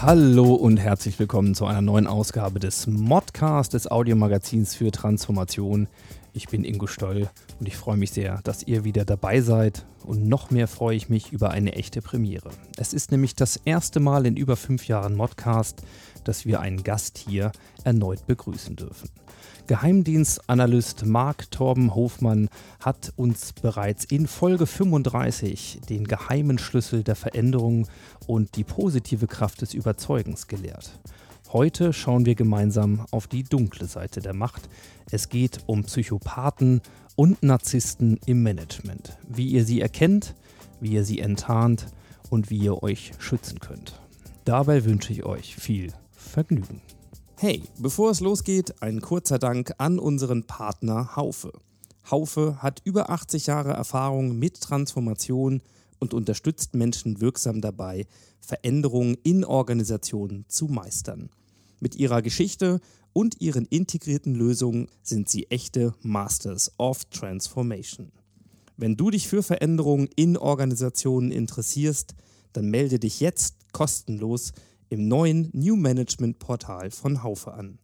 Hallo und herzlich willkommen zu einer neuen Ausgabe des Modcast, des Audiomagazins für Transformation. Ich bin Ingo Stoll und ich freue mich sehr, dass ihr wieder dabei seid. Und noch mehr freue ich mich über eine echte Premiere. Es ist nämlich das erste Mal in über fünf Jahren Modcast, dass wir einen Gast hier erneut begrüßen dürfen. Geheimdienstanalyst Marc Torben Hofmann hat uns bereits in Folge 35 den geheimen Schlüssel der Veränderung und die positive Kraft des Überzeugens gelehrt. Heute schauen wir gemeinsam auf die dunkle Seite der Macht. Es geht um Psychopathen und Narzissten im Management. Wie ihr sie erkennt, wie ihr sie enttarnt und wie ihr euch schützen könnt. Dabei wünsche ich euch viel Vergnügen. Hey, bevor es losgeht, ein kurzer Dank an unseren Partner Haufe. Haufe hat über 80 Jahre Erfahrung mit Transformation und unterstützt Menschen wirksam dabei, Veränderungen in Organisationen zu meistern. Mit ihrer Geschichte und ihren integrierten Lösungen sind sie echte Masters of Transformation. Wenn du dich für Veränderungen in Organisationen interessierst, dann melde dich jetzt kostenlos im neuen New Management Portal von Haufe an.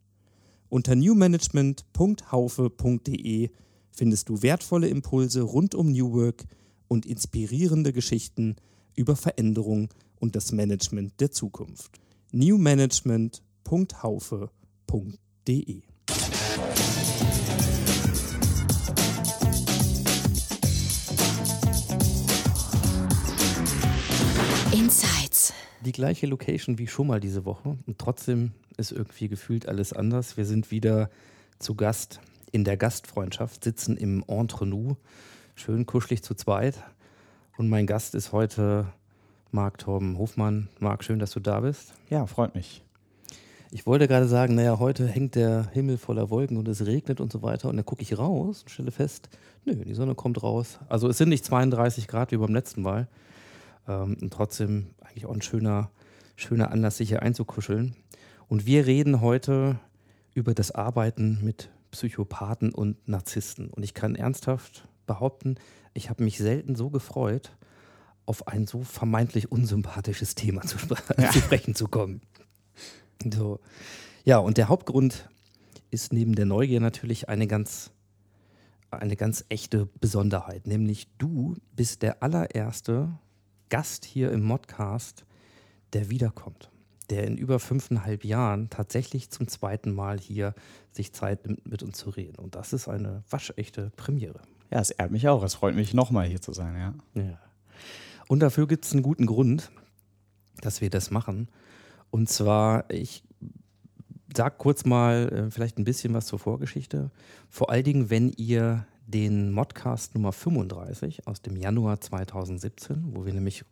Unter newmanagement.haufe.de findest du wertvolle Impulse rund um New Work und inspirierende Geschichten über Veränderung und das Management der Zukunft. newmanagement.haufe.de Insights. Die gleiche Location wie schon mal diese Woche und trotzdem ist irgendwie gefühlt alles anders. Wir sind wieder zu Gast in der Gastfreundschaft, sitzen im Entre Nous, schön kuschelig zu zweit. Und mein Gast ist heute Marc Torben Hofmann. Marc, schön, dass du da bist. Ja, freut mich. Ich wollte gerade sagen, naja, heute hängt der Himmel voller Wolken und es regnet und so weiter. Und dann gucke ich raus und stelle fest, nö, die Sonne kommt raus. Also es sind nicht 32 Grad wie beim letzten Mal. Ähm, und trotzdem eigentlich auch ein schöner, schöner Anlass, sich hier einzukuscheln. Und wir reden heute über das Arbeiten mit Psychopathen und Narzissten. Und ich kann ernsthaft behaupten, ich habe mich selten so gefreut, auf ein so vermeintlich unsympathisches Thema zu, spre Ja. zu sprechen zu kommen. So. Ja, und der Hauptgrund ist neben der Neugier natürlich eine ganz, eine ganz echte Besonderheit, nämlich du bist der allererste Gast hier im Modcast, der wiederkommt, der in über fünfeinhalb Jahren tatsächlich zum zweiten Mal hier sich Zeit nimmt, mit uns zu reden. Und das ist eine waschechte Premiere. Ja, es ehrt mich auch. Es freut mich, nochmal hier zu sein, ja. Ja. Und dafür gibt es einen guten Grund, dass wir das machen. Und zwar, ich sag kurz mal äh, vielleicht ein bisschen was zur Vorgeschichte. Vor allen Dingen, wenn ihr den Modcast Nummer 35 aus dem Januar 2017, wo wir nämlich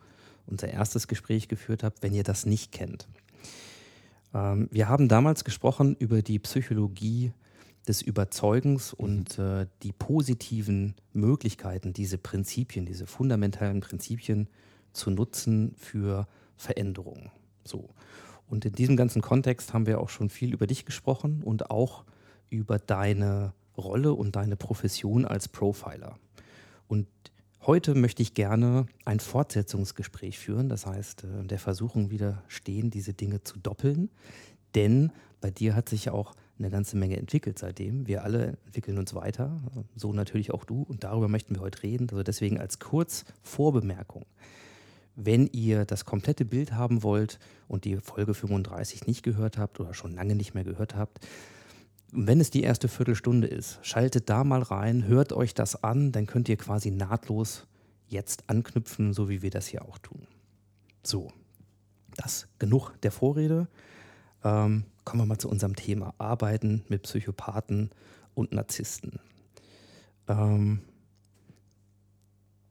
unser erstes Gespräch geführt haben, wenn ihr das nicht kennt. Ähm, wir haben damals gesprochen über die Psychologie des Überzeugens und äh, die positiven Möglichkeiten, diese Prinzipien, diese fundamentalen Prinzipien zu nutzen für Veränderungen. So. Und in diesem ganzen Kontext haben wir auch schon viel über dich gesprochen und auch über deine Rolle und deine Profession als Profiler. Und heute möchte ich gerne ein Fortsetzungsgespräch führen, das heißt, äh, der Versuchung widerstehen, diese Dinge zu doppeln, denn bei dir hat sich ja auch eine ganze Menge entwickelt seitdem. Wir alle entwickeln uns weiter, so natürlich auch du und darüber möchten wir heute reden. Also deswegen als kurz Vorbemerkung. Wenn ihr das komplette Bild haben wollt und die Folge 35 nicht gehört habt oder schon lange nicht mehr gehört habt, wenn es die erste Viertelstunde ist, schaltet da mal rein, hört euch das an, dann könnt ihr quasi nahtlos jetzt anknüpfen, so wie wir das hier auch tun. So, das genug der Vorrede. Ähm, kommen wir mal zu unserem Thema. Arbeiten mit Psychopathen und Narzissten. Ähm,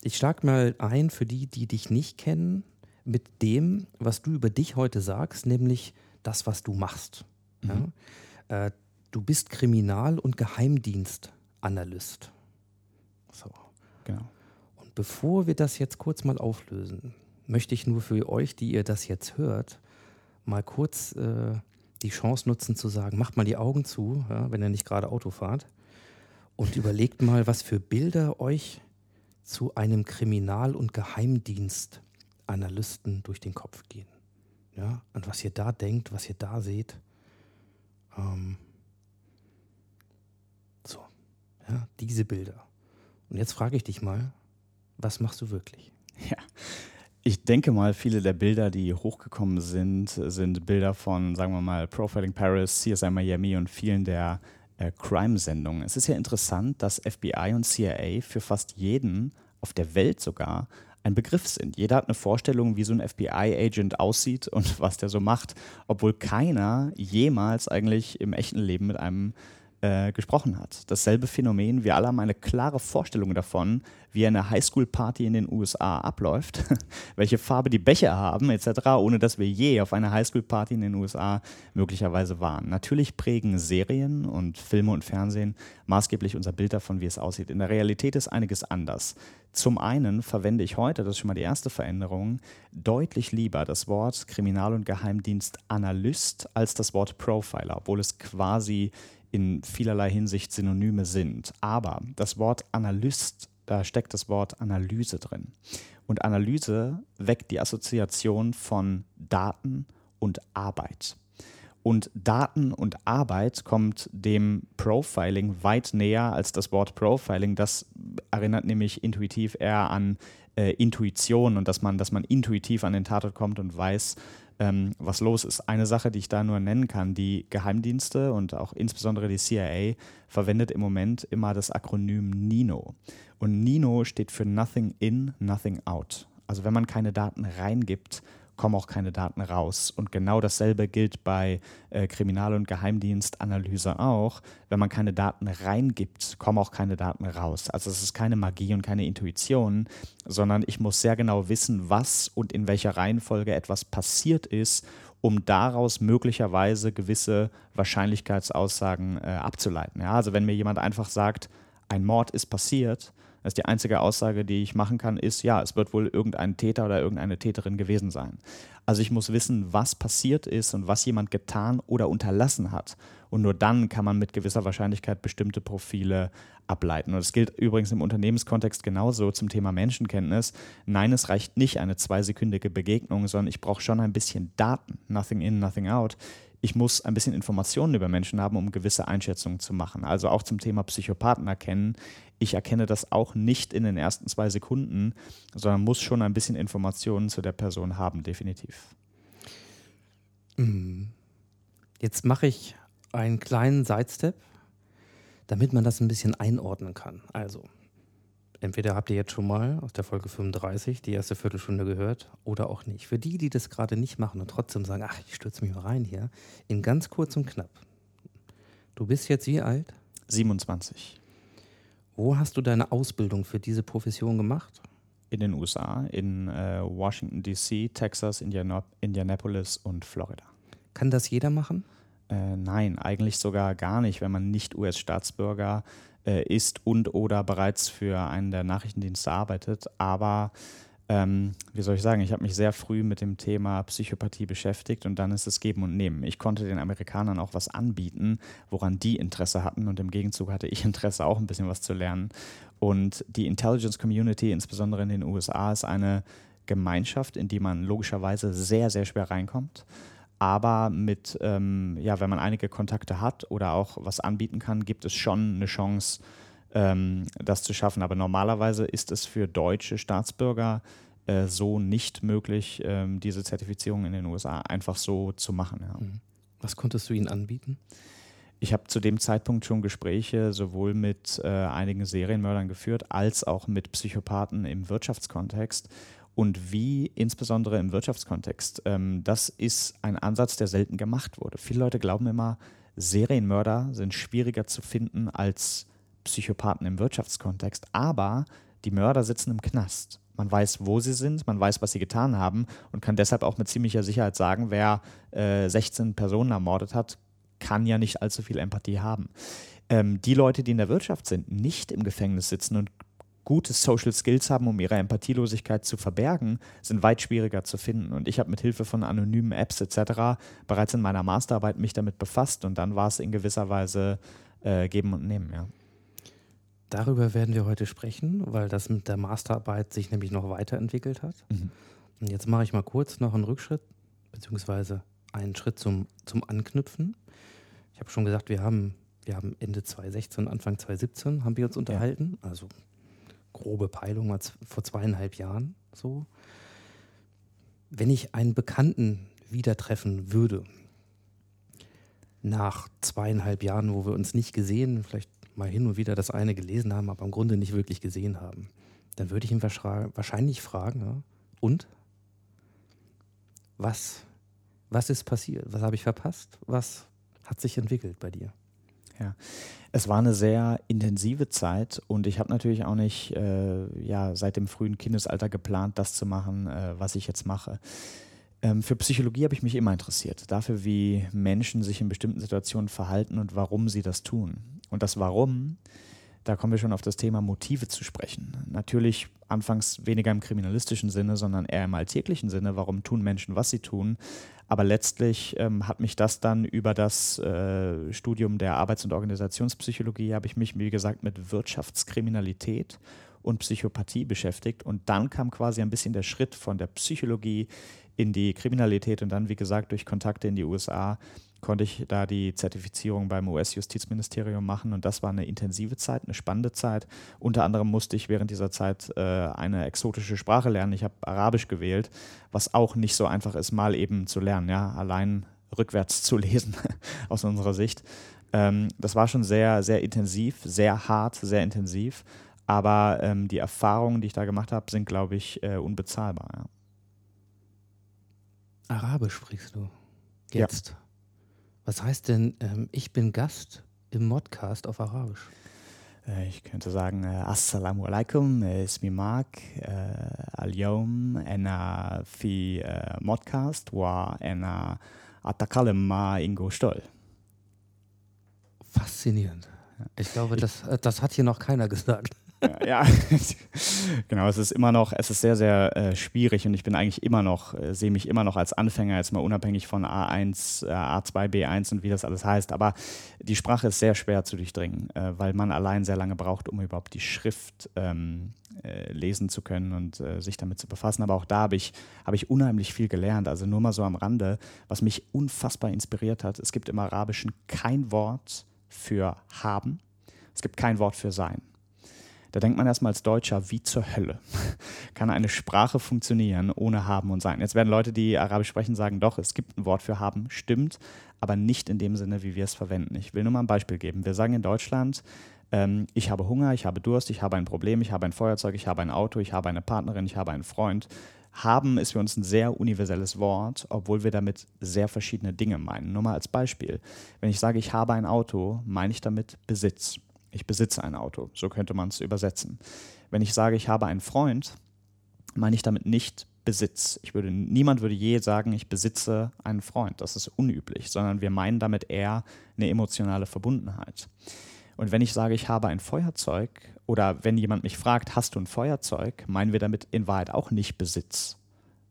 ich schlag mal ein für die, die dich nicht kennen, mit dem, was du über dich heute sagst, nämlich das, was du machst. Ja? Äh, Du bist Kriminal- und Geheimdienstanalyst. So. Genau. Und bevor wir das jetzt kurz mal auflösen, möchte ich nur für euch, die ihr das jetzt hört, mal kurz äh, die Chance nutzen zu sagen, macht mal die Augen zu, ja, wenn ihr nicht gerade Auto fahrt, und überlegt mal, was für Bilder euch zu einem Kriminal- und Geheimdienstanalysten durch den Kopf gehen. Ja, und was ihr da denkt, was ihr da seht. Ähm, ja, diese Bilder. Und jetzt frage ich dich mal, was machst du wirklich? Ja. Ich denke mal, viele der Bilder, die hochgekommen sind, sind Bilder von, sagen wir mal, Profiling Paris, CSI Miami und vielen der äh, Crime-Sendungen. Es ist ja interessant, dass FBI und CIA für fast jeden auf der Welt sogar ein Begriff sind. Jeder hat eine Vorstellung, wie so ein FBI-Agent aussieht und was der so macht, obwohl keiner jemals eigentlich im echten Leben mit einem äh, gesprochen hat. Dasselbe Phänomen, wir alle haben eine klare Vorstellung davon, wie eine Highschool-Party in den USA abläuft, welche Farbe die Becher haben etc., ohne dass wir je auf einer Highschool-Party in den USA möglicherweise waren. Natürlich prägen Serien und Filme und Fernsehen maßgeblich unser Bild davon, wie es aussieht. In der Realität ist einiges anders. Zum einen verwende ich heute, das ist schon mal die erste Veränderung, deutlich lieber das Wort Kriminal- und Geheimdienstanalyst als das Wort Profiler, obwohl es quasi in vielerlei Hinsicht Synonyme sind. Aber das Wort Analyst, da steckt das Wort Analyse drin. Und Analyse weckt die Assoziation von Daten und Arbeit. Und Daten und Arbeit kommt dem Profiling weit näher als das Wort Profiling. Das erinnert nämlich intuitiv eher an äh, Intuition und dass man, dass man intuitiv an den Tatort kommt und weiß, ähm, was los ist. Eine Sache, die ich da nur nennen kann, die Geheimdienste und auch insbesondere die CIA verwendet im Moment immer das Akronym NINO. Und NINO steht für Nothing In, Nothing Out. Also wenn man keine Daten reingibt, kommen auch keine Daten raus. Und genau dasselbe gilt bei äh, Kriminal- und Geheimdienstanalyse auch. Wenn man keine Daten reingibt, kommen auch keine Daten raus. Also es ist keine Magie und keine Intuition, sondern ich muss sehr genau wissen, was und in welcher Reihenfolge etwas passiert ist, um daraus möglicherweise gewisse Wahrscheinlichkeitsaussagen äh, abzuleiten. Ja, also wenn mir jemand einfach sagt, ein Mord ist passiert, das ist die einzige Aussage, die ich machen kann, ist, ja, es wird wohl irgendein Täter oder irgendeine Täterin gewesen sein. Also ich muss wissen, was passiert ist und was jemand getan oder unterlassen hat. Und nur dann kann man mit gewisser Wahrscheinlichkeit bestimmte Profile ableiten. Und das gilt übrigens im Unternehmenskontext genauso zum Thema Menschenkenntnis. Nein, es reicht nicht eine zweisekündige Begegnung, sondern ich brauche schon ein bisschen Daten. Nothing in, nothing out ich muss ein bisschen Informationen über Menschen haben, um gewisse Einschätzungen zu machen. Also auch zum Thema Psychopathen erkennen. Ich erkenne das auch nicht in den ersten zwei Sekunden, sondern muss schon ein bisschen Informationen zu der Person haben, definitiv. Mhm. Jetzt mache ich einen kleinen Sidestep, damit man das ein bisschen einordnen kann. Also, entweder habt ihr jetzt schon mal aus der Folge 35 die erste Viertelstunde gehört oder auch nicht. Für die, die das gerade nicht machen und trotzdem sagen, ach, ich stürze mich mal rein hier, in ganz kurz und knapp. Du bist jetzt wie alt? 27. Wo hast du deine Ausbildung für diese Profession gemacht? In den USA, in äh, Washington, D.C., Texas, Indiana Indianapolis und Florida. Kann das jeder machen? Äh, nein, eigentlich sogar gar nicht, wenn man nicht US-Staatsbürger äh, ist und oder bereits für einen der Nachrichtendienste arbeitet. Aber ähm, wie soll ich sagen, ich habe mich sehr früh mit dem Thema Psychopathie beschäftigt und dann ist es Geben und Nehmen. Ich konnte den Amerikanern auch was anbieten, woran die Interesse hatten und im Gegenzug hatte ich Interesse, auch ein bisschen was zu lernen. Und die Intelligence Community, insbesondere in den USA, ist eine Gemeinschaft, in die man logischerweise sehr, sehr schwer reinkommt. Aber mit, ähm, ja, wenn man einige Kontakte hat oder auch was anbieten kann, gibt es schon eine Chance, ähm, das zu schaffen. Aber normalerweise ist es für deutsche Staatsbürger äh, so nicht möglich, ähm, diese Zertifizierung in den USA einfach so zu machen. Ja. Mhm. Was konntest du ihnen anbieten? Ich habe zu dem Zeitpunkt schon Gespräche sowohl mit äh, einigen Serienmördern geführt, als auch mit Psychopathen im Wirtschaftskontext. Und wie insbesondere im Wirtschaftskontext, ähm, das ist ein Ansatz, der selten gemacht wurde. Viele Leute glauben immer, Serienmörder sind schwieriger zu finden als Psychopathen im Wirtschaftskontext, aber die Mörder sitzen im Knast. Man weiß, wo sie sind, man weiß, was sie getan haben und kann deshalb auch mit ziemlicher Sicherheit sagen, wer äh, 16 Personen ermordet hat, kann ja nicht allzu viel Empathie haben. Ähm, die Leute, die in der Wirtschaft sind, nicht im Gefängnis sitzen und gute Social Skills haben, um ihre Empathielosigkeit zu verbergen, sind weit schwieriger zu finden. Und ich habe mit Hilfe von anonymen Apps etc. bereits in meiner Masterarbeit mich damit befasst und dann war es in gewisser Weise äh, geben und nehmen, ja. Darüber werden wir heute sprechen, weil das mit der Masterarbeit sich nämlich noch weiterentwickelt hat. Mhm. Und jetzt mache ich mal kurz noch einen Rückschritt, beziehungsweise einen Schritt zum, zum Anknüpfen. Ich habe schon gesagt, wir haben, wir haben Ende 2016, Anfang 2017 haben wir uns unterhalten. Also grobe Peilung mal vor zweieinhalb Jahren so. Wenn ich einen Bekannten wieder treffen würde, nach zweieinhalb Jahren, wo wir uns nicht gesehen, vielleicht mal hin und wieder das eine gelesen haben, aber im Grunde nicht wirklich gesehen haben, dann würde ich ihn wahrscheinlich fragen, ja, und? Was, was ist passiert? Was habe ich verpasst? Was hat sich entwickelt bei dir? Es war eine sehr intensive Zeit und ich habe natürlich auch nicht äh, ja, seit dem frühen Kindesalter geplant, das zu machen, äh, was ich jetzt mache. Ähm, für Psychologie habe ich mich immer interessiert, dafür, wie Menschen sich in bestimmten Situationen verhalten und warum sie das tun. Und das Warum, da kommen wir schon auf das Thema Motive zu sprechen. Natürlich anfangs weniger im kriminalistischen Sinne, sondern eher im alltäglichen Sinne. Warum tun Menschen, was sie tun? Aber letztlich ähm, hat mich das dann über das äh, Studium der Arbeits- und Organisationspsychologie, habe ich mich, wie gesagt, mit Wirtschaftskriminalität und Psychopathie beschäftigt. Und dann kam quasi ein bisschen der Schritt von der Psychologie in die Kriminalität und dann, wie gesagt, durch Kontakte in die USA konnte ich da die Zertifizierung beim US-Justizministerium machen und das war eine intensive Zeit, eine spannende Zeit. Unter anderem musste ich während dieser Zeit äh, eine exotische Sprache lernen. Ich habe Arabisch gewählt, was auch nicht so einfach ist, mal eben zu lernen, ja, allein rückwärts zu lesen aus unserer Sicht. Ähm, das war schon sehr, sehr intensiv, sehr hart, sehr intensiv. Aber ähm, die Erfahrungen, die ich da gemacht habe, sind, glaube ich, äh, unbezahlbar. Ja. Arabisch sprichst du Ja. Was heißt denn, ähm, ich bin Gast im Modcast auf Arabisch? Äh, ich könnte sagen, äh, Assalamu alaikum, äh, ismi Mark, al-yawm ana fi modcast wa ana atakalem ma Ingo stol. Faszinierend. Ich glaube, das, das hat hier noch keiner gesagt ja, genau, es ist immer noch, es ist sehr, sehr äh, schwierig und ich bin eigentlich immer noch, äh, sehe mich immer noch als Anfänger, jetzt mal unabhängig von A1, äh, A2, B1 und wie das alles heißt. Aber die Sprache ist sehr schwer zu durchdringen, äh, weil man allein sehr lange braucht, um überhaupt die Schrift ähm, äh, lesen zu können und äh, sich damit zu befassen. Aber auch da habe ich, habe ich unheimlich viel gelernt. Also nur mal so am Rande, was mich unfassbar inspiriert hat. Es gibt im Arabischen kein Wort für haben. Es gibt kein Wort für sein. Da denkt man erstmal als Deutscher, wie zur Hölle kann eine Sprache funktionieren ohne haben und sein. Jetzt werden Leute, die Arabisch sprechen, sagen, doch, es gibt ein Wort für haben, stimmt, aber nicht in dem Sinne, wie wir es verwenden. Ich will nur mal ein Beispiel geben. Wir sagen in Deutschland, ähm, ich habe Hunger, ich habe Durst, ich habe ein Problem, ich habe ein Feuerzeug, ich habe ein Auto, ich habe eine Partnerin, ich habe einen Freund. Haben ist für uns ein sehr universelles Wort, obwohl wir damit sehr verschiedene Dinge meinen. Nur mal als Beispiel. Wenn ich sage, ich habe ein Auto, meine ich damit Besitz. Ich besitze ein Auto. So könnte man es übersetzen. Wenn ich sage, ich habe einen Freund, meine ich damit nicht Besitz. Ich würde, niemand würde je sagen, ich besitze einen Freund. Das ist unüblich, sondern wir meinen damit eher eine emotionale Verbundenheit. Und wenn ich sage, ich habe ein Feuerzeug oder wenn jemand mich fragt, hast du ein Feuerzeug, meinen wir damit in Wahrheit auch nicht Besitz,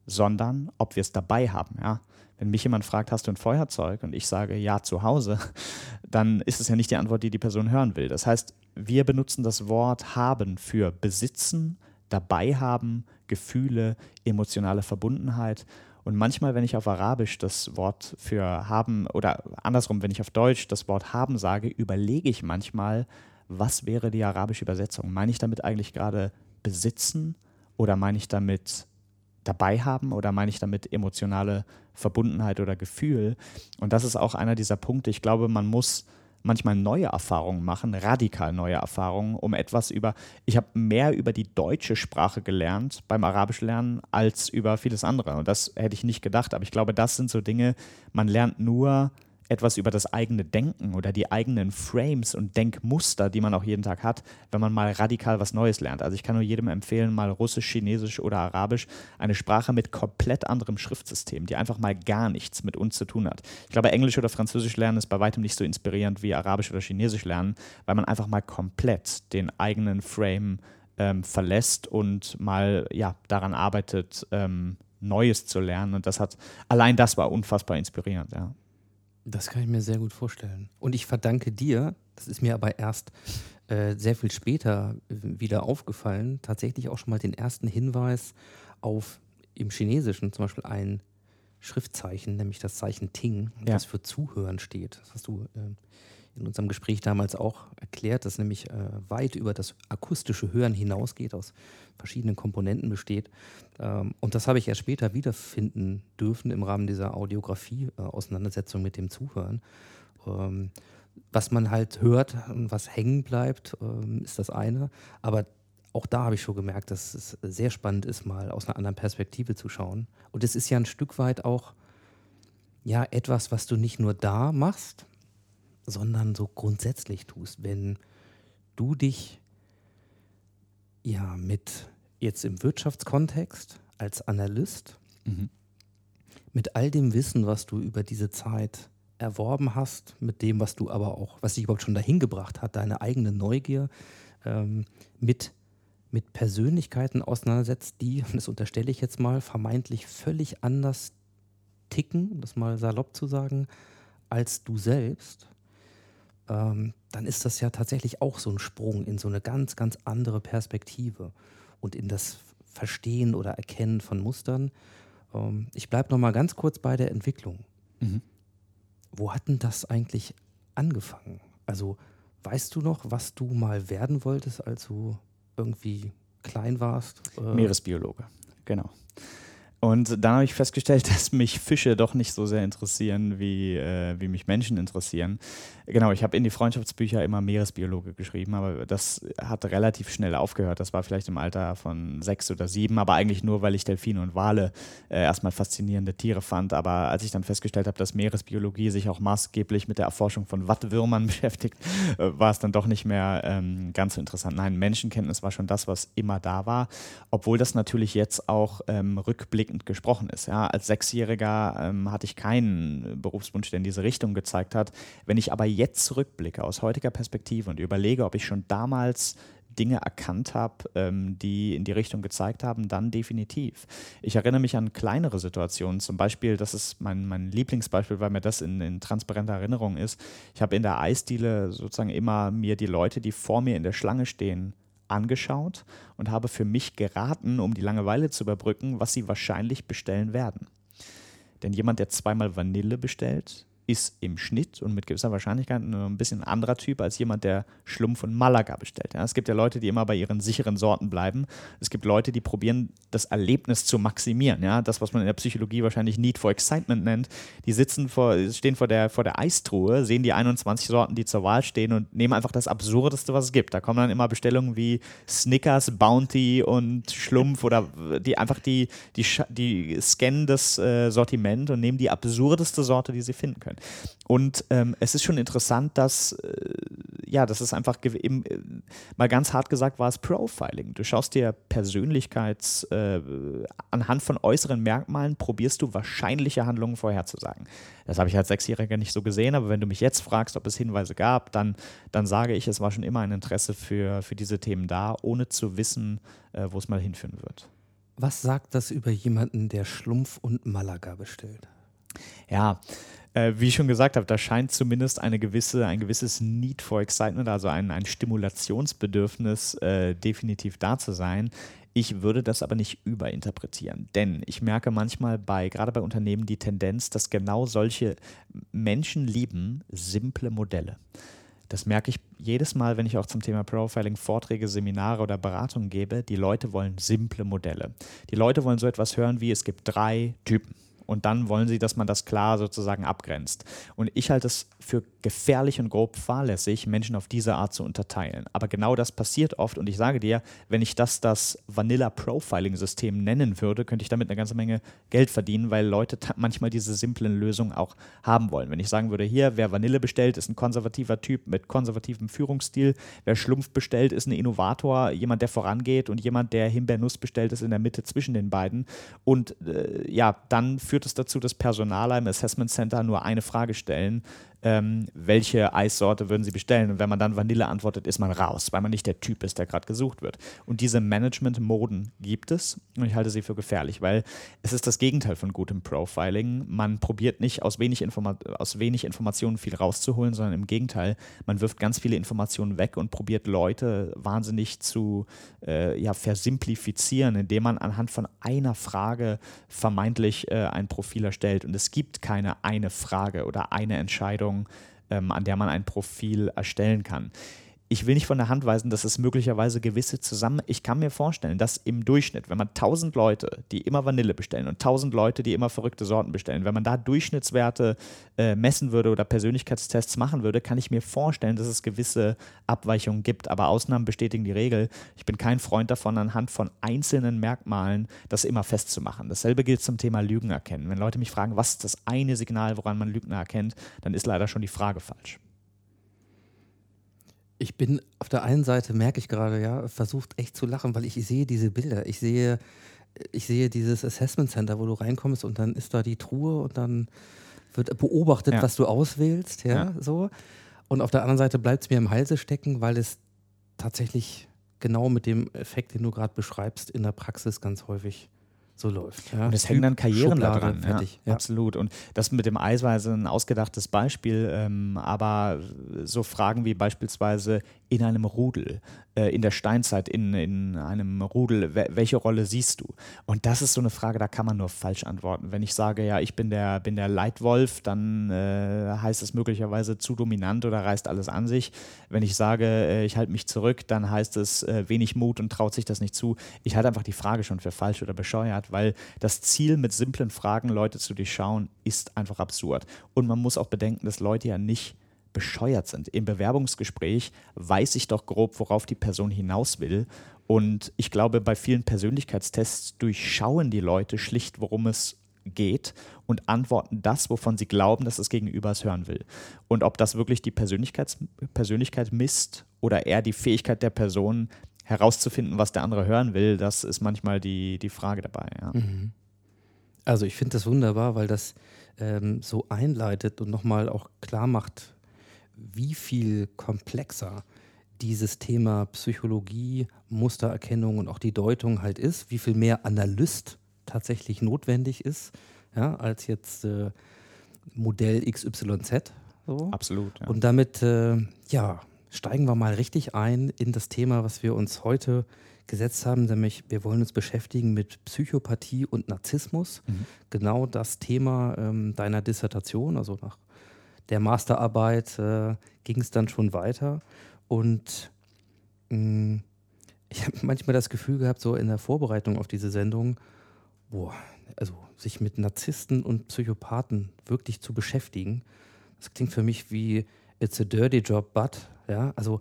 sondern ob wir es dabei haben. Ja? Wenn mich jemand fragt, hast du ein Feuerzeug und ich sage ja zu Hause, dann ist es ja nicht die Antwort, die die Person hören will. Das heißt, wir benutzen das Wort haben für besitzen, dabei haben, Gefühle, emotionale Verbundenheit. Und manchmal, wenn ich auf Arabisch das Wort für haben oder andersrum, wenn ich auf Deutsch das Wort haben sage, überlege ich manchmal, was wäre die arabische Übersetzung? Meine ich damit eigentlich gerade besitzen oder meine ich damit dabei haben oder meine ich damit emotionale Verbundenheit oder Gefühl? Und das ist auch einer dieser Punkte. Ich glaube, man muss manchmal neue Erfahrungen machen, radikal neue Erfahrungen, um etwas über, ich habe mehr über die deutsche Sprache gelernt beim Arabisch lernen als über vieles andere. Und das hätte ich nicht gedacht, aber ich glaube, das sind so Dinge, man lernt nur etwas über das eigene Denken oder die eigenen Frames und Denkmuster, die man auch jeden Tag hat, wenn man mal radikal was Neues lernt. Also ich kann nur jedem empfehlen, mal Russisch, Chinesisch oder Arabisch, eine Sprache mit komplett anderem Schriftsystem, die einfach mal gar nichts mit uns zu tun hat. Ich glaube, Englisch oder Französisch lernen ist bei weitem nicht so inspirierend wie Arabisch oder Chinesisch lernen, weil man einfach mal komplett den eigenen Frame ähm, verlässt und mal ja, daran arbeitet, ähm, Neues zu lernen. Und das hat, allein das war unfassbar inspirierend, ja. Das kann ich mir sehr gut vorstellen. Und ich verdanke dir, das ist mir aber erst äh, sehr viel später äh, wieder aufgefallen, tatsächlich auch schon mal den ersten Hinweis auf im Chinesischen zum Beispiel ein Schriftzeichen, nämlich das Zeichen Ting, Ja. das für Zuhören steht. Das hast du äh, in unserem Gespräch damals auch erklärt, das nämlich äh, weit über das akustische Hören hinausgeht, aus verschiedenen Komponenten besteht. Ähm, und das habe ich erst später wiederfinden dürfen im Rahmen dieser Audiografie-Auseinandersetzung mit dem Zuhören. Ähm, was man halt hört und was hängen bleibt, ähm, ist das eine. Aber auch da habe ich schon gemerkt, dass es sehr spannend ist, mal aus einer anderen Perspektive zu schauen. Und es ist ja ein Stück weit auch ja etwas, was du nicht nur da machst, sondern so grundsätzlich tust. Wenn du dich ja mit jetzt im Wirtschaftskontext als Analyst Mhm. mit all dem Wissen, was du über diese Zeit erworben hast, mit dem, was du aber auch, was dich überhaupt schon dahin gebracht hat, deine eigene Neugier, ähm, mit, mit Persönlichkeiten auseinandersetzt, die, das unterstelle ich jetzt mal, vermeintlich völlig anders ticken, um das mal salopp zu sagen, als du selbst, ähm, dann ist das ja tatsächlich auch so ein Sprung in so eine ganz, ganz andere Perspektive und in das Verstehen oder Erkennen von Mustern. Ähm, ich bleibe noch mal ganz kurz bei der Entwicklung. Mhm. Wo hat denn das eigentlich angefangen? Also weißt du noch, was du mal werden wolltest, als du irgendwie klein warst? Äh, Meeresbiologe, genau. Und dann habe ich festgestellt, dass mich Fische doch nicht so sehr interessieren, wie, äh, wie mich Menschen interessieren. Genau, ich habe in die Freundschaftsbücher immer Meeresbiologe geschrieben, aber das hat relativ schnell aufgehört. Das war vielleicht im Alter von sechs oder sieben, aber eigentlich nur, weil ich Delfine und Wale äh, erstmal faszinierende Tiere fand. Aber als ich dann festgestellt habe, dass Meeresbiologie sich auch maßgeblich mit der Erforschung von Wattwürmern beschäftigt, äh, war es dann doch nicht mehr ähm, ganz so interessant. Nein, Menschenkenntnis war schon das, was immer da war, obwohl das natürlich jetzt auch ähm, rückblickend gesprochen ist. Ja, als Sechsjähriger ähm, hatte ich keinen Berufswunsch, der in diese Richtung gezeigt hat. Wenn ich aber jetzt zurückblicke aus heutiger Perspektive und überlege, ob ich schon damals Dinge erkannt habe, ähm, die in die Richtung gezeigt haben, dann definitiv. Ich erinnere mich an kleinere Situationen, zum Beispiel, das ist mein, mein Lieblingsbeispiel, weil mir das in, in transparenter Erinnerung ist. Ich habe in der Eisdiele sozusagen immer mir die Leute, die vor mir in der Schlange stehen, angeschaut und habe für mich geraten, um die Langeweile zu überbrücken, was sie wahrscheinlich bestellen werden. Denn jemand, der zweimal Vanille bestellt, ist im Schnitt und mit gewisser Wahrscheinlichkeit ein bisschen anderer Typ als jemand, der Schlumpf und Malaga bestellt. Ja, es gibt ja Leute, die immer bei ihren sicheren Sorten bleiben. Es gibt Leute, die probieren, das Erlebnis zu maximieren. Ja, das, was man in der Psychologie wahrscheinlich Need for Excitement nennt. Die sitzen vor, stehen vor der, vor der Eistruhe, sehen die 21 Sorten, die zur Wahl stehen und nehmen einfach das Absurdeste, was es gibt. Da kommen dann immer Bestellungen wie Snickers, Bounty und Schlumpf oder die einfach die, die, die scannen das äh, Sortiment und nehmen die absurdeste Sorte, die sie finden können. Und ähm, es ist schon interessant, dass, äh, ja, das ist einfach eben, äh, mal ganz hart gesagt, war es Profiling. Du schaust dir Persönlichkeits, äh, anhand von äußeren Merkmalen probierst du wahrscheinliche Handlungen vorherzusagen. Das habe ich als Sechsjähriger nicht so gesehen, aber wenn du mich jetzt fragst, ob es Hinweise gab, dann, dann sage ich, es war schon immer ein Interesse für, für diese Themen da, ohne zu wissen, äh, wo es mal hinführen wird. Was sagt das über jemanden, der Schlumpf und Malaga bestellt? Ja, äh, wie ich schon gesagt habe, da scheint zumindest eine gewisse, ein gewisses Need for Excitement, also ein, ein Stimulationsbedürfnis äh, definitiv da zu sein. Ich würde das aber nicht überinterpretieren, denn ich merke manchmal bei, gerade bei Unternehmen, die Tendenz, dass genau solche Menschen lieben simple Modelle. Das merke ich jedes Mal, wenn ich auch zum Thema Profiling Vorträge, Seminare oder Beratungen gebe. Die Leute wollen simple Modelle. Die Leute wollen so etwas hören wie, es gibt drei Typen. Und dann wollen sie, dass man das klar sozusagen abgrenzt. Und ich halte es für gefährlich und grob fahrlässig, Menschen auf diese Art zu unterteilen. Aber genau das passiert oft. Und ich sage dir, wenn ich das das Vanilla Profiling System nennen würde, könnte ich damit eine ganze Menge Geld verdienen, weil Leute manchmal diese simplen Lösungen auch haben wollen. Wenn ich sagen würde, hier, wer Vanille bestellt, ist ein konservativer Typ mit konservativem Führungsstil. Wer Schlumpf bestellt, ist ein Innovator, jemand, der vorangeht und jemand, der Himbeernuss bestellt, ist in der Mitte zwischen den beiden. Und äh, ja, dann führt es dazu, dass Personaler im Assessment Center nur eine Frage stellen ähm, welche Eissorte würden Sie bestellen? Und wenn man dann Vanille antwortet, ist man raus, weil man nicht der Typ ist, der gerade gesucht wird. Und diese Management-Moden gibt es und ich halte sie für gefährlich, weil es ist das Gegenteil von gutem Profiling. Man probiert nicht aus wenig, Informa aus wenig Informationen viel rauszuholen, sondern im Gegenteil, man wirft ganz viele Informationen weg und probiert Leute wahnsinnig zu äh, ja, versimplifizieren, indem man anhand von einer Frage vermeintlich äh, ein Profil erstellt. Und es gibt keine eine Frage oder eine Entscheidung, Anwendung, ähm, an der man ein Profil erstellen kann ich will nicht von der Hand weisen, dass es möglicherweise gewisse zusammen. Ich kann mir vorstellen, dass im Durchschnitt, wenn man 1000 Leute, die immer Vanille bestellen und 1000 Leute, die immer verrückte Sorten bestellen, wenn man da Durchschnittswerte äh, messen würde oder Persönlichkeitstests machen würde, kann ich mir vorstellen, dass es gewisse Abweichungen gibt. Aber Ausnahmen bestätigen die Regel. Ich bin kein Freund davon, anhand von einzelnen Merkmalen das immer festzumachen. Dasselbe gilt zum Thema Lügen erkennen. Wenn Leute mich fragen, was ist das eine Signal, woran man Lügner erkennt, dann ist leider schon die Frage falsch. Ich bin auf der einen Seite, merke ich gerade, ja, versucht echt zu lachen, weil ich sehe diese Bilder. Ich sehe, ich sehe dieses Assessment Center, wo du reinkommst und dann ist da die Truhe und dann wird beobachtet, ja. was du auswählst, ja, ja, so. Und auf der anderen Seite bleibt es mir im Halse stecken, weil es tatsächlich genau mit dem Effekt, den du gerade beschreibst, in der Praxis ganz häufig so läuft. Ja. Und es hängen dann Karrieren da dran. Fertig. Ja, ja. Absolut. Und das mit dem Eis war ein ausgedachtes Beispiel, ähm, aber so Fragen wie beispielsweise in einem Rudel, äh, in der Steinzeit in, in einem Rudel, welche Rolle siehst du? Und das ist so eine Frage, da kann man nur falsch antworten. Wenn ich sage, ja, ich bin der, bin der Leitwolf, dann äh, heißt es möglicherweise zu dominant oder reißt alles an sich. Wenn ich sage, äh, ich halte mich zurück, dann heißt es äh, wenig Mut und traut sich das nicht zu. Ich halte einfach die Frage schon für falsch oder bescheuert, weil das Ziel mit simplen Fragen Leute zu durchschauen ist einfach absurd. Und man muss auch bedenken, dass Leute ja nicht bescheuert sind. Im Bewerbungsgespräch weiß ich doch grob, worauf die Person hinaus will. Und ich glaube, bei vielen Persönlichkeitstests durchschauen die Leute schlicht, worum es geht und antworten das, wovon sie glauben, dass das Gegenüber es hören will. Und ob das wirklich die Persönlichkeit misst oder eher die Fähigkeit der Person herauszufinden, was der andere hören will, das ist manchmal die, die Frage dabei. Ja. Mhm. Also ich finde das wunderbar, weil das ähm, so einleitet und nochmal auch klar macht, wie viel komplexer dieses Thema Psychologie, Mustererkennung und auch die Deutung halt ist, wie viel mehr Analyst tatsächlich notwendig ist, ja, als jetzt äh, Modell XYZ. So. Absolut. Ja. Und damit, äh, ja, steigen wir mal richtig ein in das Thema, was wir uns heute gesetzt haben, nämlich wir wollen uns beschäftigen mit Psychopathie und Narzissmus. Mhm. Genau das Thema ähm, deiner Dissertation, also nach der Masterarbeit äh, ging es dann schon weiter. Und mh, mm, ich habe manchmal das Gefühl gehabt, so in der Vorbereitung auf diese Sendung, boah, also sich mit Narzissten und Psychopathen wirklich zu beschäftigen, das klingt für mich wie It's a dirty job, but, ja, also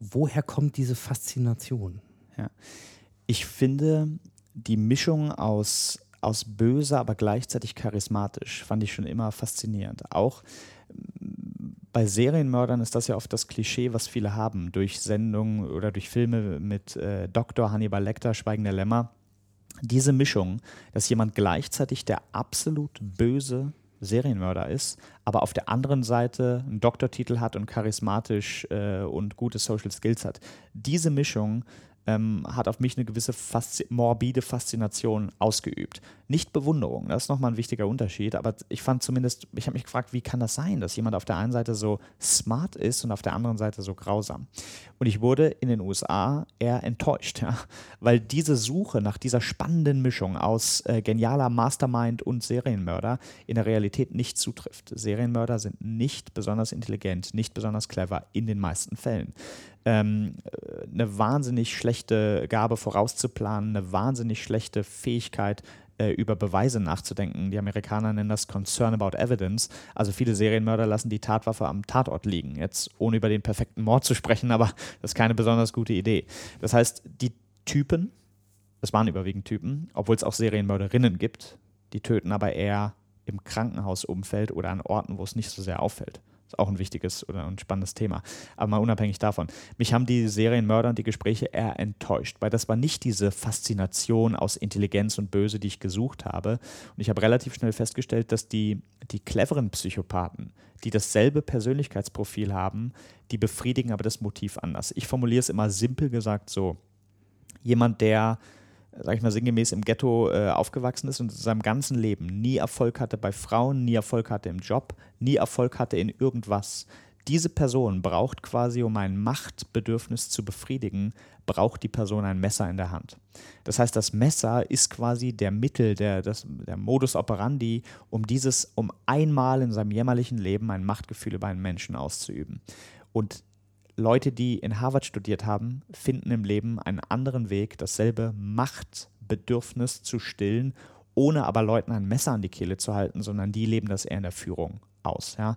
woher kommt diese Faszination? Ja. Ich finde die Mischung aus, aus böse, aber gleichzeitig charismatisch, fand ich schon immer faszinierend. Auch bei Serienmördern ist das ja oft das Klischee, was viele haben, durch Sendungen oder durch Filme mit äh, Dr. Hannibal Lecter, Schweigen der Lämmer. Diese Mischung, dass jemand gleichzeitig der absolut böse Serienmörder ist, aber auf der anderen Seite einen Doktortitel hat und charismatisch äh, und gute Social Skills hat. Diese Mischung ähm, hat auf mich eine gewisse Faszi morbide Faszination ausgeübt. Nicht Bewunderung, das ist nochmal ein wichtiger Unterschied, aber ich fand zumindest, ich habe mich gefragt, wie kann das sein, dass jemand auf der einen Seite so smart ist und auf der anderen Seite so grausam. Und ich wurde in den USA eher enttäuscht, ja, weil diese Suche nach dieser spannenden Mischung aus äh, genialer Mastermind und Serienmörder in der Realität nicht zutrifft. Serienmörder sind nicht besonders intelligent, nicht besonders clever in den meisten Fällen ähm, eine wahnsinnig schlechte Gabe vorauszuplanen, eine wahnsinnig schlechte Fähigkeit, äh, über Beweise nachzudenken. Die Amerikaner nennen das Concern about Evidence. Also viele Serienmörder lassen die Tatwaffe am Tatort liegen. Jetzt ohne über den perfekten Mord zu sprechen, aber das ist keine besonders gute Idee. Das heißt, die Typen, das waren überwiegend Typen, obwohl es auch Serienmörderinnen gibt, die töten aber eher im Krankenhausumfeld oder an Orten, wo es nicht so sehr auffällt. Ist auch ein wichtiges oder ein spannendes Thema. Aber mal unabhängig davon. Mich haben die Serienmörder und die Gespräche eher enttäuscht, weil das war nicht diese Faszination aus Intelligenz und Böse, die ich gesucht habe. Und ich habe relativ schnell festgestellt, dass die, die cleveren Psychopathen, die dasselbe Persönlichkeitsprofil haben, die befriedigen aber das Motiv anders. Ich formuliere es immer simpel gesagt so. Jemand, der sag ich mal, sinngemäß im Ghetto äh, aufgewachsen ist und in seinem ganzen Leben nie Erfolg hatte bei Frauen, nie Erfolg hatte im Job, nie Erfolg hatte in irgendwas. Diese Person braucht quasi, um ein Machtbedürfnis zu befriedigen, braucht die Person ein Messer in der Hand. Das heißt, das Messer ist quasi der Mittel, der, das, der Modus operandi, um dieses, um einmal in seinem jämmerlichen Leben ein Machtgefühl über einen Menschen auszuüben. Und Leute, die in Harvard studiert haben, finden im Leben einen anderen Weg, dasselbe Machtbedürfnis zu stillen, ohne aber Leuten ein Messer an die Kehle zu halten, sondern die leben das eher in der Führung aus. Ja?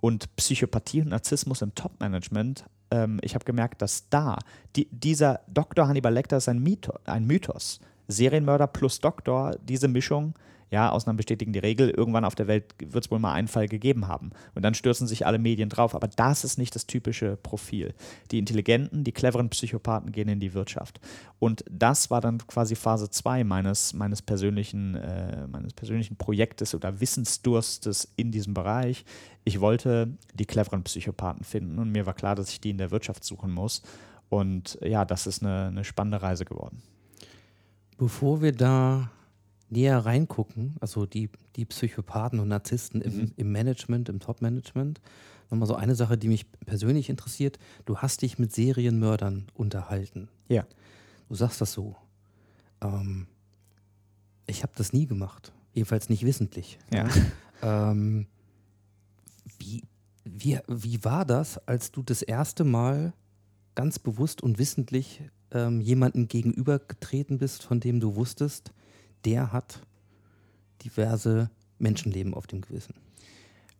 Und Psychopathie und Narzissmus im Top-Management, ähm, ich habe gemerkt, dass da die, dieser Dr. Hannibal Lecter ist ein, Mythos, ein Mythos. Serienmörder plus Doktor, diese Mischung ja, Ausnahmen bestätigen die Regel. Irgendwann auf der Welt wird es wohl mal einen Fall gegeben haben. Und dann stürzen sich alle Medien drauf. Aber das ist nicht das typische Profil. Die intelligenten, die cleveren Psychopathen gehen in die Wirtschaft. Und das war dann quasi Phase 2 meines, meines, persönlichen, äh, meines persönlichen Projektes oder Wissensdurstes in diesem Bereich. Ich wollte die cleveren Psychopathen finden und mir war klar, dass ich die in der Wirtschaft suchen muss. Und ja, das ist eine, eine spannende Reise geworden. Bevor wir da näher reingucken, also die, die Psychopathen und Narzissten im, mhm. im Management, im Top-Management, nochmal so eine Sache, die mich persönlich interessiert. Du hast dich mit Serienmördern unterhalten. Ja. Du sagst das so. Ähm, ich habe das nie gemacht. Jedenfalls nicht wissentlich. Ja. Ähm, wie, wie, wie war das, als du das erste Mal ganz bewusst und wissentlich ähm, jemanden gegenübergetreten bist, von dem du wusstest, der hat diverse Menschenleben auf dem Gewissen.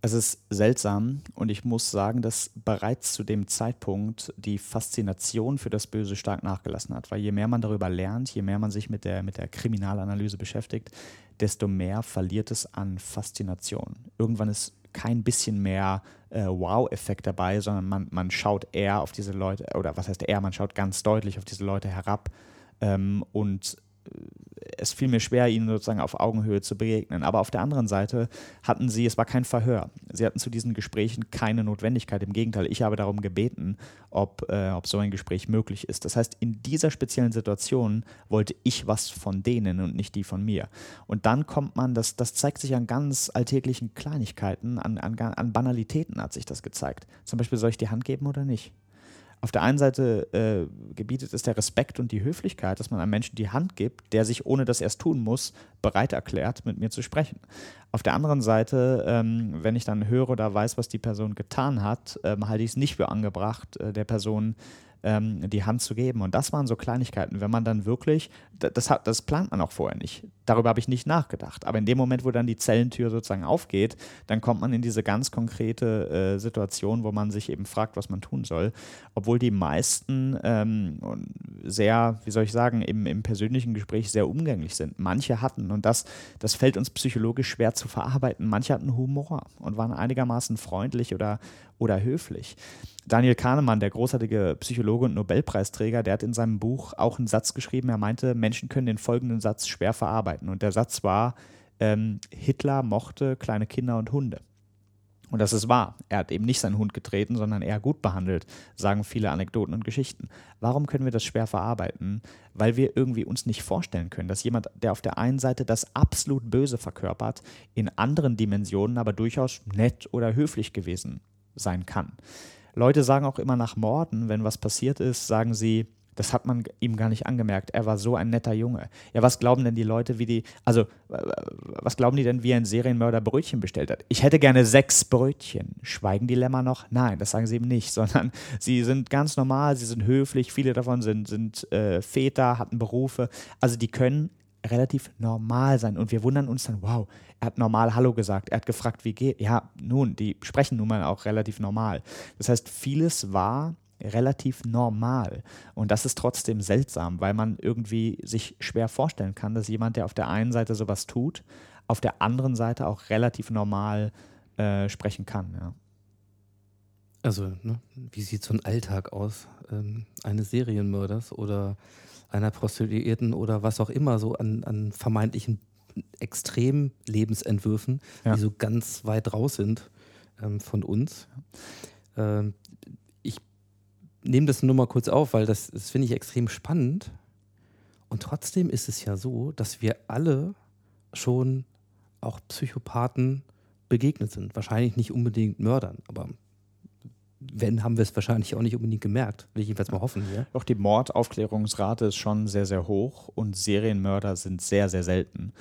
Es ist seltsam und ich muss sagen, dass bereits zu dem Zeitpunkt die Faszination für das Böse stark nachgelassen hat. Weil je mehr man darüber lernt, je mehr man sich mit der, mit der Kriminalanalyse beschäftigt, desto mehr verliert es an Faszination. Irgendwann ist kein bisschen mehr äh, Wow-Effekt dabei, sondern man, man schaut eher auf diese Leute, oder was heißt eher, man schaut ganz deutlich auf diese Leute herab ähm, und es fiel mir schwer, ihnen sozusagen auf Augenhöhe zu begegnen. Aber auf der anderen Seite hatten sie, es war kein Verhör. Sie hatten zu diesen Gesprächen keine Notwendigkeit. Im Gegenteil, ich habe darum gebeten, ob, äh, ob so ein Gespräch möglich ist. Das heißt, in dieser speziellen Situation wollte ich was von denen und nicht die von mir. Und dann kommt man, das, das zeigt sich an ganz alltäglichen Kleinigkeiten, an, an, an Banalitäten hat sich das gezeigt. Zum Beispiel, soll ich die Hand geben oder nicht? Auf der einen Seite äh, gebietet es der Respekt und die Höflichkeit, dass man einem Menschen die Hand gibt, der sich, ohne dass er es tun muss, bereit erklärt, mit mir zu sprechen. Auf der anderen Seite, ähm, wenn ich dann höre oder weiß, was die Person getan hat, ähm, halte ich es nicht für angebracht, äh, der Person ähm, die Hand zu geben. Und das waren so Kleinigkeiten, wenn man dann wirklich, das, hat, das plant man auch vorher nicht. Darüber habe ich nicht nachgedacht. Aber in dem Moment, wo dann die Zellentür sozusagen aufgeht, dann kommt man in diese ganz konkrete äh, Situation, wo man sich eben fragt, was man tun soll. Obwohl die meisten ähm, sehr, wie soll ich sagen, im, im persönlichen Gespräch sehr umgänglich sind. Manche hatten, und das, das fällt uns psychologisch schwer zu verarbeiten, manche hatten Humor und waren einigermaßen freundlich oder, oder höflich. Daniel Kahnemann, der großartige Psychologe und Nobelpreisträger, der hat in seinem Buch auch einen Satz geschrieben. Er meinte, Menschen können den folgenden Satz schwer verarbeiten. Und der Satz war, ähm, Hitler mochte kleine Kinder und Hunde. Und das ist wahr. Er hat eben nicht seinen Hund getreten, sondern eher gut behandelt, sagen viele Anekdoten und Geschichten. Warum können wir das schwer verarbeiten? Weil wir irgendwie uns nicht vorstellen können, dass jemand, der auf der einen Seite das absolut Böse verkörpert, in anderen Dimensionen aber durchaus nett oder höflich gewesen sein kann. Leute sagen auch immer nach Morden, wenn was passiert ist, sagen sie, das hat man ihm gar nicht angemerkt. Er war so ein netter Junge. Ja, was glauben denn die Leute, wie die, also, was glauben die denn, wie ein Serienmörder Brötchen bestellt hat? Ich hätte gerne sechs Brötchen. Schweigen die Lämmer noch? Nein, das sagen sie eben nicht, sondern sie sind ganz normal, sie sind höflich, viele davon sind, sind äh, Väter, hatten Berufe. Also die können relativ normal sein. Und wir wundern uns dann, wow, er hat normal Hallo gesagt, er hat gefragt, wie geht. Ja, nun, die sprechen nun mal auch relativ normal. Das heißt, vieles war relativ normal. Und das ist trotzdem seltsam, weil man irgendwie sich schwer vorstellen kann, dass jemand, der auf der einen Seite sowas tut, auf der anderen Seite auch relativ normal äh, sprechen kann. Ja. Also, ne, wie sieht so ein Alltag aus ähm, eines Serienmörders oder einer Prostituierten oder was auch immer so an, an vermeintlichen Extremlebensentwürfen, Ja. die so ganz weit raus sind ähm, von uns. Ähm, ich nehme das nur mal kurz auf, weil das, das finde ich extrem spannend. Und trotzdem ist es ja so, dass wir alle schon auch Psychopathen begegnet sind. Wahrscheinlich nicht unbedingt Mördern, aber wenn, haben wir es wahrscheinlich auch nicht unbedingt gemerkt. Will ich jedenfalls mal hoffen hier. Doch die Mordaufklärungsrate ist schon sehr, sehr hoch und Serienmörder sind sehr, sehr selten.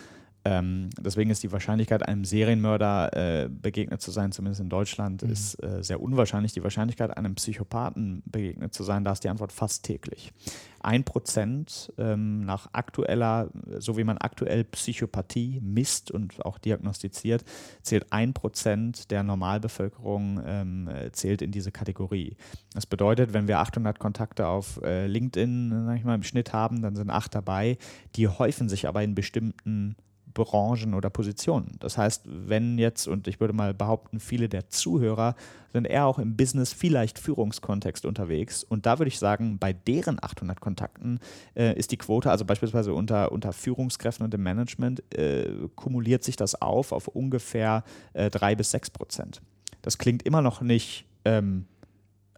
Ähm, deswegen ist die Wahrscheinlichkeit, einem Serienmörder äh, begegnet zu sein, zumindest in Deutschland, Mhm. ist äh, sehr unwahrscheinlich. Die Wahrscheinlichkeit, einem Psychopathen begegnet zu sein, da ist die Antwort fast täglich. Ein Prozent ähm, nach aktueller, so wie man aktuell Psychopathie misst und auch diagnostiziert, zählt ein Prozent der Normalbevölkerung ähm, äh, zählt in diese Kategorie. Das bedeutet, wenn wir 800 Kontakte auf äh, LinkedIn sag ich mal, im Schnitt haben, dann sind acht dabei. Die häufen sich aber in bestimmten Branchen oder Positionen. Das heißt, wenn jetzt, und ich würde mal behaupten, viele der Zuhörer sind eher auch im Business, vielleicht Führungskontext unterwegs. Und da würde ich sagen, bei deren 800 Kontakten äh, ist die Quote, also beispielsweise unter, unter Führungskräften und im Management, äh, kumuliert sich das auf auf ungefähr äh, drei bis sechs Prozent. Das klingt immer noch nicht, ähm,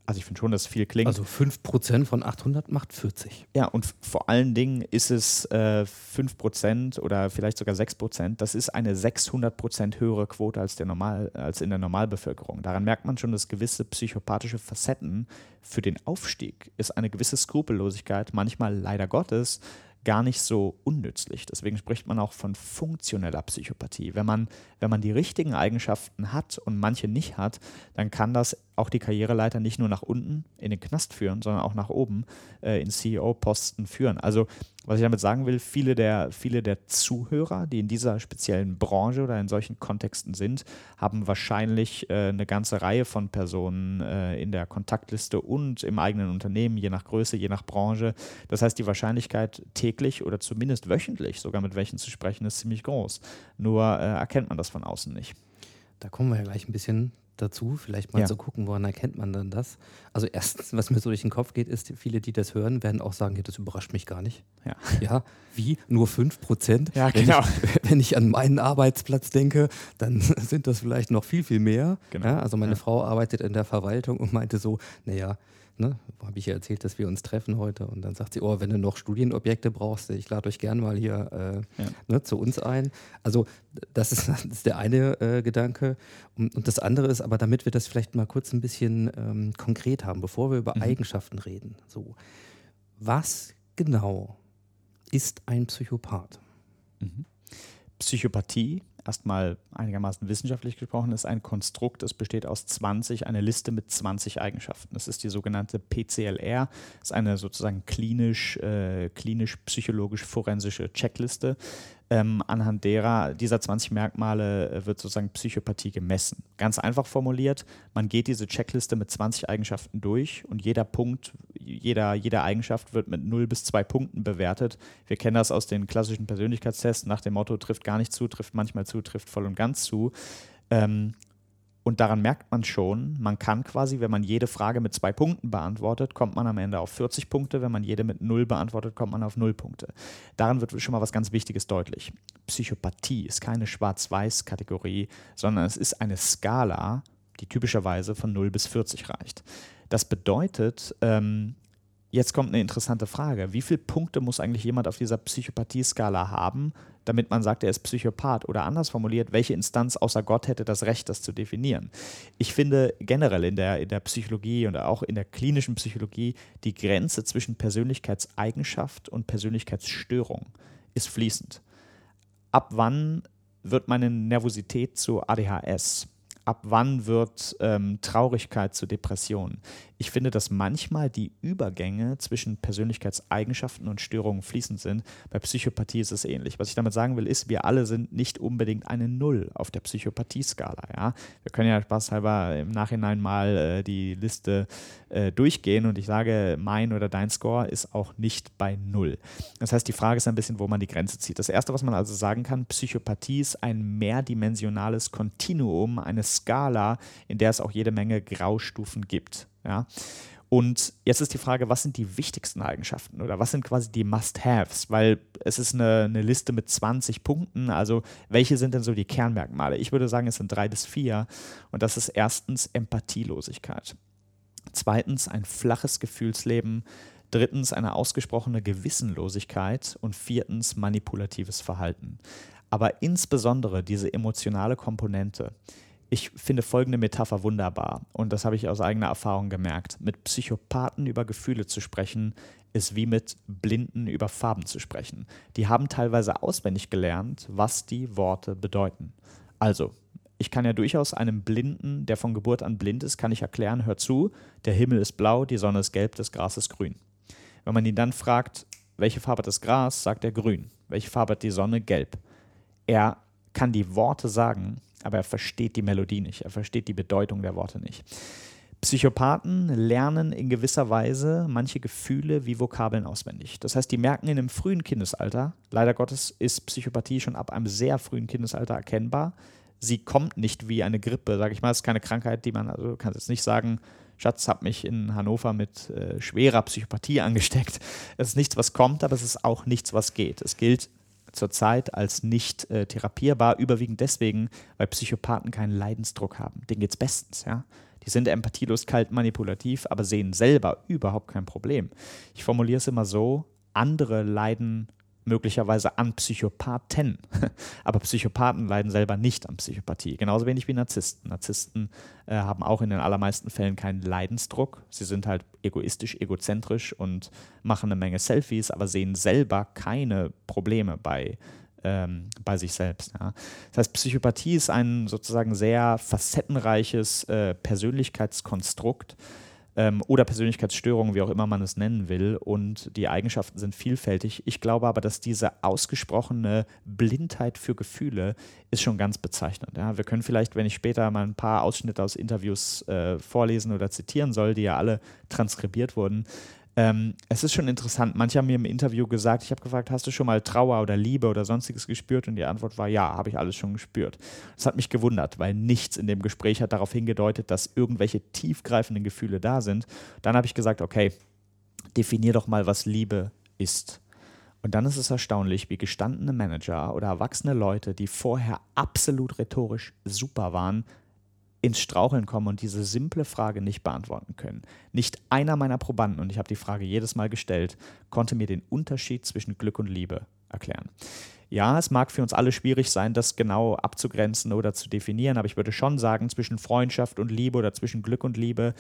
also ich finde schon, dass viel klingt. Also 5% von 800 macht 40. Ja, und vor allen Dingen ist es äh, 5% oder vielleicht sogar 6%. Das ist eine 600% höhere Quote als, der Normal, als in der Normalbevölkerung. Daran merkt man schon, dass gewisse psychopathische Facetten für den Aufstieg ist eine gewisse Skrupellosigkeit, manchmal leider Gottes, gar nicht so unnützlich. Deswegen spricht man auch von funktioneller Psychopathie. Wenn man, wenn man die richtigen Eigenschaften hat und manche nicht hat, dann kann das auch die Karriereleiter nicht nur nach unten in den Knast führen, sondern auch nach oben äh, in CEO-Posten führen. Also was ich damit sagen will, viele der, viele der Zuhörer, die in dieser speziellen Branche oder in solchen Kontexten sind, haben wahrscheinlich äh, eine ganze Reihe von Personen äh, in der Kontaktliste und im eigenen Unternehmen, je nach Größe, je nach Branche. Das heißt, die Wahrscheinlichkeit täglich oder zumindest wöchentlich sogar mit welchen zu sprechen, ist ziemlich groß. Nur äh, erkennt man das von außen nicht. Da kommen wir ja gleich ein bisschen dazu, vielleicht mal Ja. zu gucken, woran erkennt man dann das. Also erstens, was mir so durch den Kopf geht, ist, viele, die das hören, werden auch sagen, ja, das überrascht mich gar nicht. Ja. Ja, wie? Nur 5 Prozent? Ja, wenn genau. Ich, wenn ich an meinen Arbeitsplatz denke, dann sind das vielleicht noch viel, viel mehr. Genau. Ja, also meine Ja. Frau arbeitet in der Verwaltung und meinte so, naja, ne, habe ich ja erzählt, dass wir uns treffen heute. Und dann sagt sie, oh, wenn du noch Studienobjekte brauchst, ich lade euch gern mal hier äh, Ja. ne, zu uns ein. Also das ist, das ist der eine äh, Gedanke. Und, und das andere ist aber, damit wir das vielleicht mal kurz ein bisschen ähm, konkret haben, bevor wir über Mhm. Eigenschaften reden. So, was genau ist ein Psychopath? Psychopathie, erstmal einigermaßen wissenschaftlich gesprochen, ist ein Konstrukt, das besteht aus 20, eine Liste mit 20 Eigenschaften. Das ist die sogenannte PCLR, ist eine sozusagen klinisch, äh, klinisch-psychologisch-forensische Checkliste. Ähm, anhand derer, dieser 20 Merkmale äh, wird sozusagen Psychopathie gemessen. Ganz einfach formuliert, man geht diese Checkliste mit 20 Eigenschaften durch und jeder Punkt, jeder, jede Eigenschaft wird mit 0 bis 2 Punkten bewertet. Wir kennen das aus den klassischen Persönlichkeitstests nach dem Motto, trifft gar nicht zu, trifft manchmal zu, trifft voll und ganz zu. Ähm, und daran merkt man schon, man kann quasi, wenn man jede Frage mit zwei Punkten beantwortet, kommt man am Ende auf 40 Punkte. Wenn man jede mit null beantwortet, kommt man auf null Punkte. Daran wird schon mal was ganz Wichtiges deutlich. Psychopathie ist keine Schwarz-Weiß-Kategorie, sondern es ist eine Skala, die typischerweise von 0 bis 40 reicht. Das bedeutet, ähm, jetzt kommt eine interessante Frage. Wie viele Punkte muss eigentlich jemand auf dieser Psychopathie-Skala haben, damit man sagt, er ist Psychopath? Oder anders formuliert, welche Instanz außer Gott hätte das Recht, das zu definieren? Ich finde generell in der, in der Psychologie und auch in der klinischen Psychologie die Grenze zwischen Persönlichkeitseigenschaft und Persönlichkeitsstörung ist fließend. Ab wann wird meine Nervosität zu ADHS? Ab wann wird ähm, Traurigkeit zu Depression. Ich finde, dass manchmal die Übergänge zwischen Persönlichkeitseigenschaften und Störungen fließend sind. Bei Psychopathie ist es ähnlich. Was ich damit sagen will, ist, wir alle sind nicht unbedingt eine Null auf der Psychopathie-Skala. Ja? Wir können ja spaßhalber im Nachhinein mal äh, die Liste äh, durchgehen und ich sage, mein oder dein Score ist auch nicht bei Null. Das heißt, die Frage ist ein bisschen, wo man die Grenze zieht. Das Erste, was man also sagen kann, Psychopathie ist ein mehrdimensionales Kontinuum, eine Skala, in der es auch jede Menge Graustufen gibt. Ja? Und jetzt ist die Frage, was sind die wichtigsten Eigenschaften oder was sind quasi die Must-Haves? Weil es ist eine, eine, Liste mit 20 Punkten. Also, welche sind denn so die Kernmerkmale? Ich würde sagen, es sind drei bis vier. Und das ist erstens Empathielosigkeit. Zweitens ein flaches Gefühlsleben. Drittens eine ausgesprochene Gewissenlosigkeit. Und viertens manipulatives Verhalten. Aber insbesondere diese emotionale Komponente ich finde folgende Metapher wunderbar und das habe ich aus eigener Erfahrung gemerkt. Mit Psychopathen über Gefühle zu sprechen, ist wie mit Blinden über Farben zu sprechen. Die haben teilweise auswendig gelernt, was die Worte bedeuten. Also, ich kann ja durchaus einem Blinden, der von Geburt an blind ist, kann ich erklären, hör zu, der Himmel ist blau, die Sonne ist gelb, das Gras ist grün. Wenn man ihn dann fragt, welche Farbe hat das Gras, sagt er grün. Welche Farbe hat die Sonne, gelb. Er kann die Worte sagen, aber er versteht die Melodie nicht, er versteht die Bedeutung der Worte nicht. Psychopathen lernen in gewisser Weise manche Gefühle wie Vokabeln auswendig. Das heißt, die merken in einem frühen Kindesalter, leider Gottes ist Psychopathie schon ab einem sehr frühen Kindesalter erkennbar. Sie kommt nicht wie eine Grippe, sage ich mal, es ist keine Krankheit, die man, also du kannst jetzt nicht sagen, Schatz hat mich in Hannover mit äh, schwerer Psychopathie angesteckt. Es ist nichts, was kommt, aber es ist auch nichts, was geht. Es gilt zurzeit als nicht äh, therapierbar, überwiegend deswegen, weil Psychopathen keinen Leidensdruck haben. Denen geht es bestens, ja. Die sind empathielos, kalt, manipulativ, aber sehen selber überhaupt kein Problem. Ich formuliere es immer so: andere leiden möglicherweise an Psychopathen. Aber Psychopathen leiden selber nicht an Psychopathie. Genauso wenig wie Narzissten. Narzissten äh, haben auch in den allermeisten Fällen keinen Leidensdruck. Sie sind halt egoistisch, egozentrisch und machen eine Menge Selfies, aber sehen selber keine Probleme bei, ähm, bei sich selbst. Ja. Das heißt, Psychopathie ist ein sozusagen sehr facettenreiches äh, Persönlichkeitskonstrukt ähm, oder Persönlichkeitsstörungen, wie auch immer man es nennen will. Und die Eigenschaften sind vielfältig. Ich glaube aber, dass diese ausgesprochene Blindheit für Gefühle ist schon ganz bezeichnend. Ja, wir können vielleicht, wenn ich später mal ein paar Ausschnitte aus Interviews äh, vorlesen oder zitieren soll, die ja alle transkribiert wurden, ähm, es ist schon interessant. Manche haben mir im Interview gesagt, ich habe gefragt, hast du schon mal Trauer oder Liebe oder sonstiges gespürt? Und die Antwort war ja, habe ich alles schon gespürt. Das hat mich gewundert, weil nichts in dem Gespräch hat darauf hingedeutet, dass irgendwelche tiefgreifenden Gefühle da sind. Dann habe ich gesagt, okay, definier doch mal, was Liebe ist. Und dann ist es erstaunlich, wie gestandene Manager oder erwachsene Leute, die vorher absolut rhetorisch super waren, ins Straucheln kommen und diese simple Frage nicht beantworten können. Nicht einer meiner Probanden, und ich habe die Frage jedes Mal gestellt, konnte mir den Unterschied zwischen Glück und Liebe erklären. Ja, es mag für uns alle schwierig sein, das genau abzugrenzen oder zu definieren, aber ich würde schon sagen, zwischen Freundschaft und Liebe oder zwischen Glück und Liebe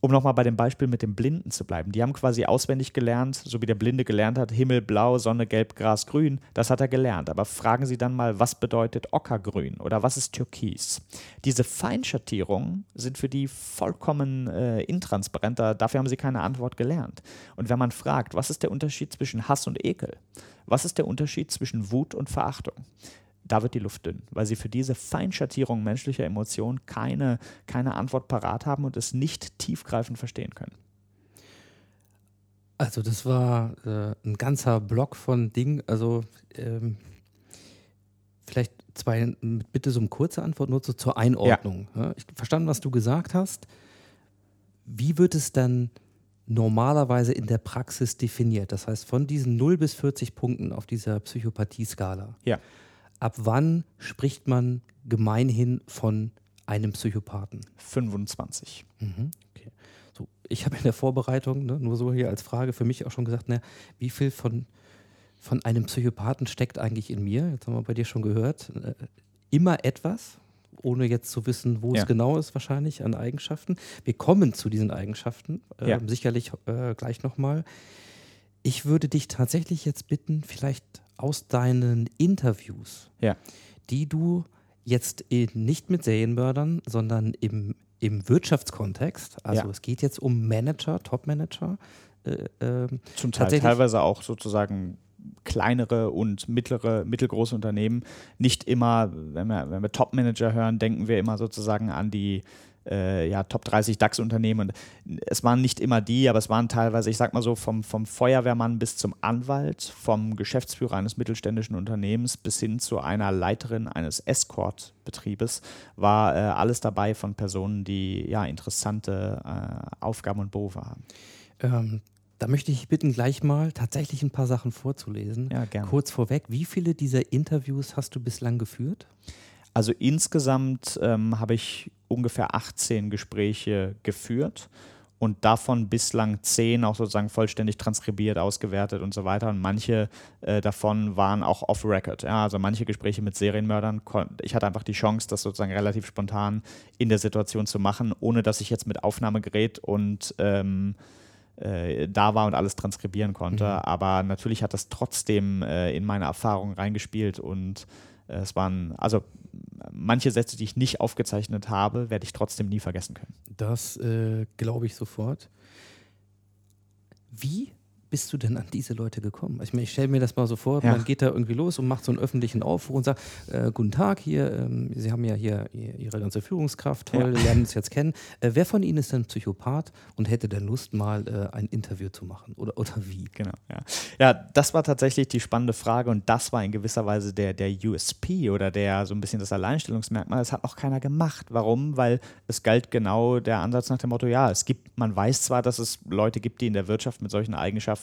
um nochmal bei dem Beispiel mit dem Blinden zu bleiben, die haben quasi auswendig gelernt, so wie der Blinde gelernt hat, Himmel blau, Sonne gelb, Gras grün, das hat er gelernt. Aber fragen Sie dann mal, was bedeutet Ockergrün oder was ist Türkis? Diese Feinschattierungen sind für die vollkommen äh, intransparent, dafür haben sie keine Antwort gelernt. Und wenn man fragt, was ist der Unterschied zwischen Hass und Ekel? Was ist der Unterschied zwischen Wut und Verachtung? Da wird die Luft dünn, weil sie für diese Feinschattierung menschlicher Emotionen keine, keine Antwort parat haben und es nicht tiefgreifend verstehen können. Also das war äh, ein ganzer Block von Dingen. Also ähm, vielleicht zwei, bitte so eine kurze Antwort nur so zur Einordnung. Ja. Ja, ich verstanden, was du gesagt hast. Wie wird es dann normalerweise in der Praxis definiert? Das heißt, von diesen 0 bis 40 Punkten auf dieser Psychopathie-Skala. Ja ab wann spricht man gemeinhin von einem Psychopathen? 25. Mhm. Okay. So, ich habe in der Vorbereitung, ne, nur so hier als Frage für mich auch schon gesagt, ne, wie viel von, von einem Psychopathen steckt eigentlich in mir? Jetzt haben wir bei dir schon gehört. Äh, immer etwas, ohne jetzt zu wissen, wo ja. es genau ist, wahrscheinlich an Eigenschaften. Wir kommen zu diesen Eigenschaften, äh, ja. sicherlich äh, gleich nochmal. Ich würde dich tatsächlich jetzt bitten, vielleicht aus deinen Interviews, ja. die du Jetzt äh, nicht mit Serienmördern, sondern im, im Wirtschaftskontext. Also Ja. es geht jetzt um Manager, Top-Manager. Äh, ähm, Zum Teil teilweise auch sozusagen kleinere und mittlere, mittelgroße Unternehmen. Nicht immer, wenn wir, wenn wir Top-Manager hören, denken wir immer sozusagen an die äh, ja, Top 30 DAX-Unternehmen. Und es waren nicht immer die, aber es waren teilweise, ich sag mal so, vom, vom Feuerwehrmann bis zum Anwalt, vom Geschäftsführer eines mittelständischen Unternehmens bis hin zu einer Leiterin eines Escort-Betriebes, war äh, alles dabei von Personen, die ja interessante äh, Aufgaben und Berufe haben. ähm, da möchte ich bitten, gleich mal tatsächlich ein paar Sachen vorzulesen. Ja, gerne. Kurz vorweg, wie viele dieser Interviews hast du bislang geführt? Also insgesamt ähm, habe ich ungefähr 18 Gespräche geführt und davon bislang 10 auch sozusagen vollständig transkribiert, ausgewertet und so weiter. Und manche äh, davon waren auch off-Record. Ja, also manche Gespräche mit Serienmördern. Ich hatte einfach die Chance, das sozusagen relativ spontan in der Situation zu machen, ohne dass ich jetzt mit Aufnahmegerät und ähm, äh, da war und alles transkribieren konnte. Mhm. Aber natürlich hat das trotzdem äh, in meine Erfahrung reingespielt und es waren, also manche Sätze, die ich nicht aufgezeichnet habe, werde ich trotzdem nie vergessen können. Das äh, glaube ich sofort. Wie bist du denn an diese Leute gekommen? Ich, meine, ich stelle mir das mal so vor, Ja. man geht da irgendwie los und macht so einen öffentlichen Aufruf und sagt, äh, guten Tag hier, ähm, Sie haben ja hier ihr- Ihre ganze Führungskraft, toll, Ja. lernen uns jetzt kennen. Äh, wer von Ihnen ist denn Psychopath und hätte denn Lust, mal äh, ein Interview zu machen? Oder, oder wie? Genau, ja. Ja, das war tatsächlich die spannende Frage und das war in gewisser Weise der, der USP oder der so ein bisschen das Alleinstellungsmerkmal. Das hat noch keiner gemacht. Warum? Weil es galt genau der Ansatz nach dem Motto, ja, es gibt, man weiß zwar, dass es Leute gibt, die in der Wirtschaft mit solchen Eigenschaften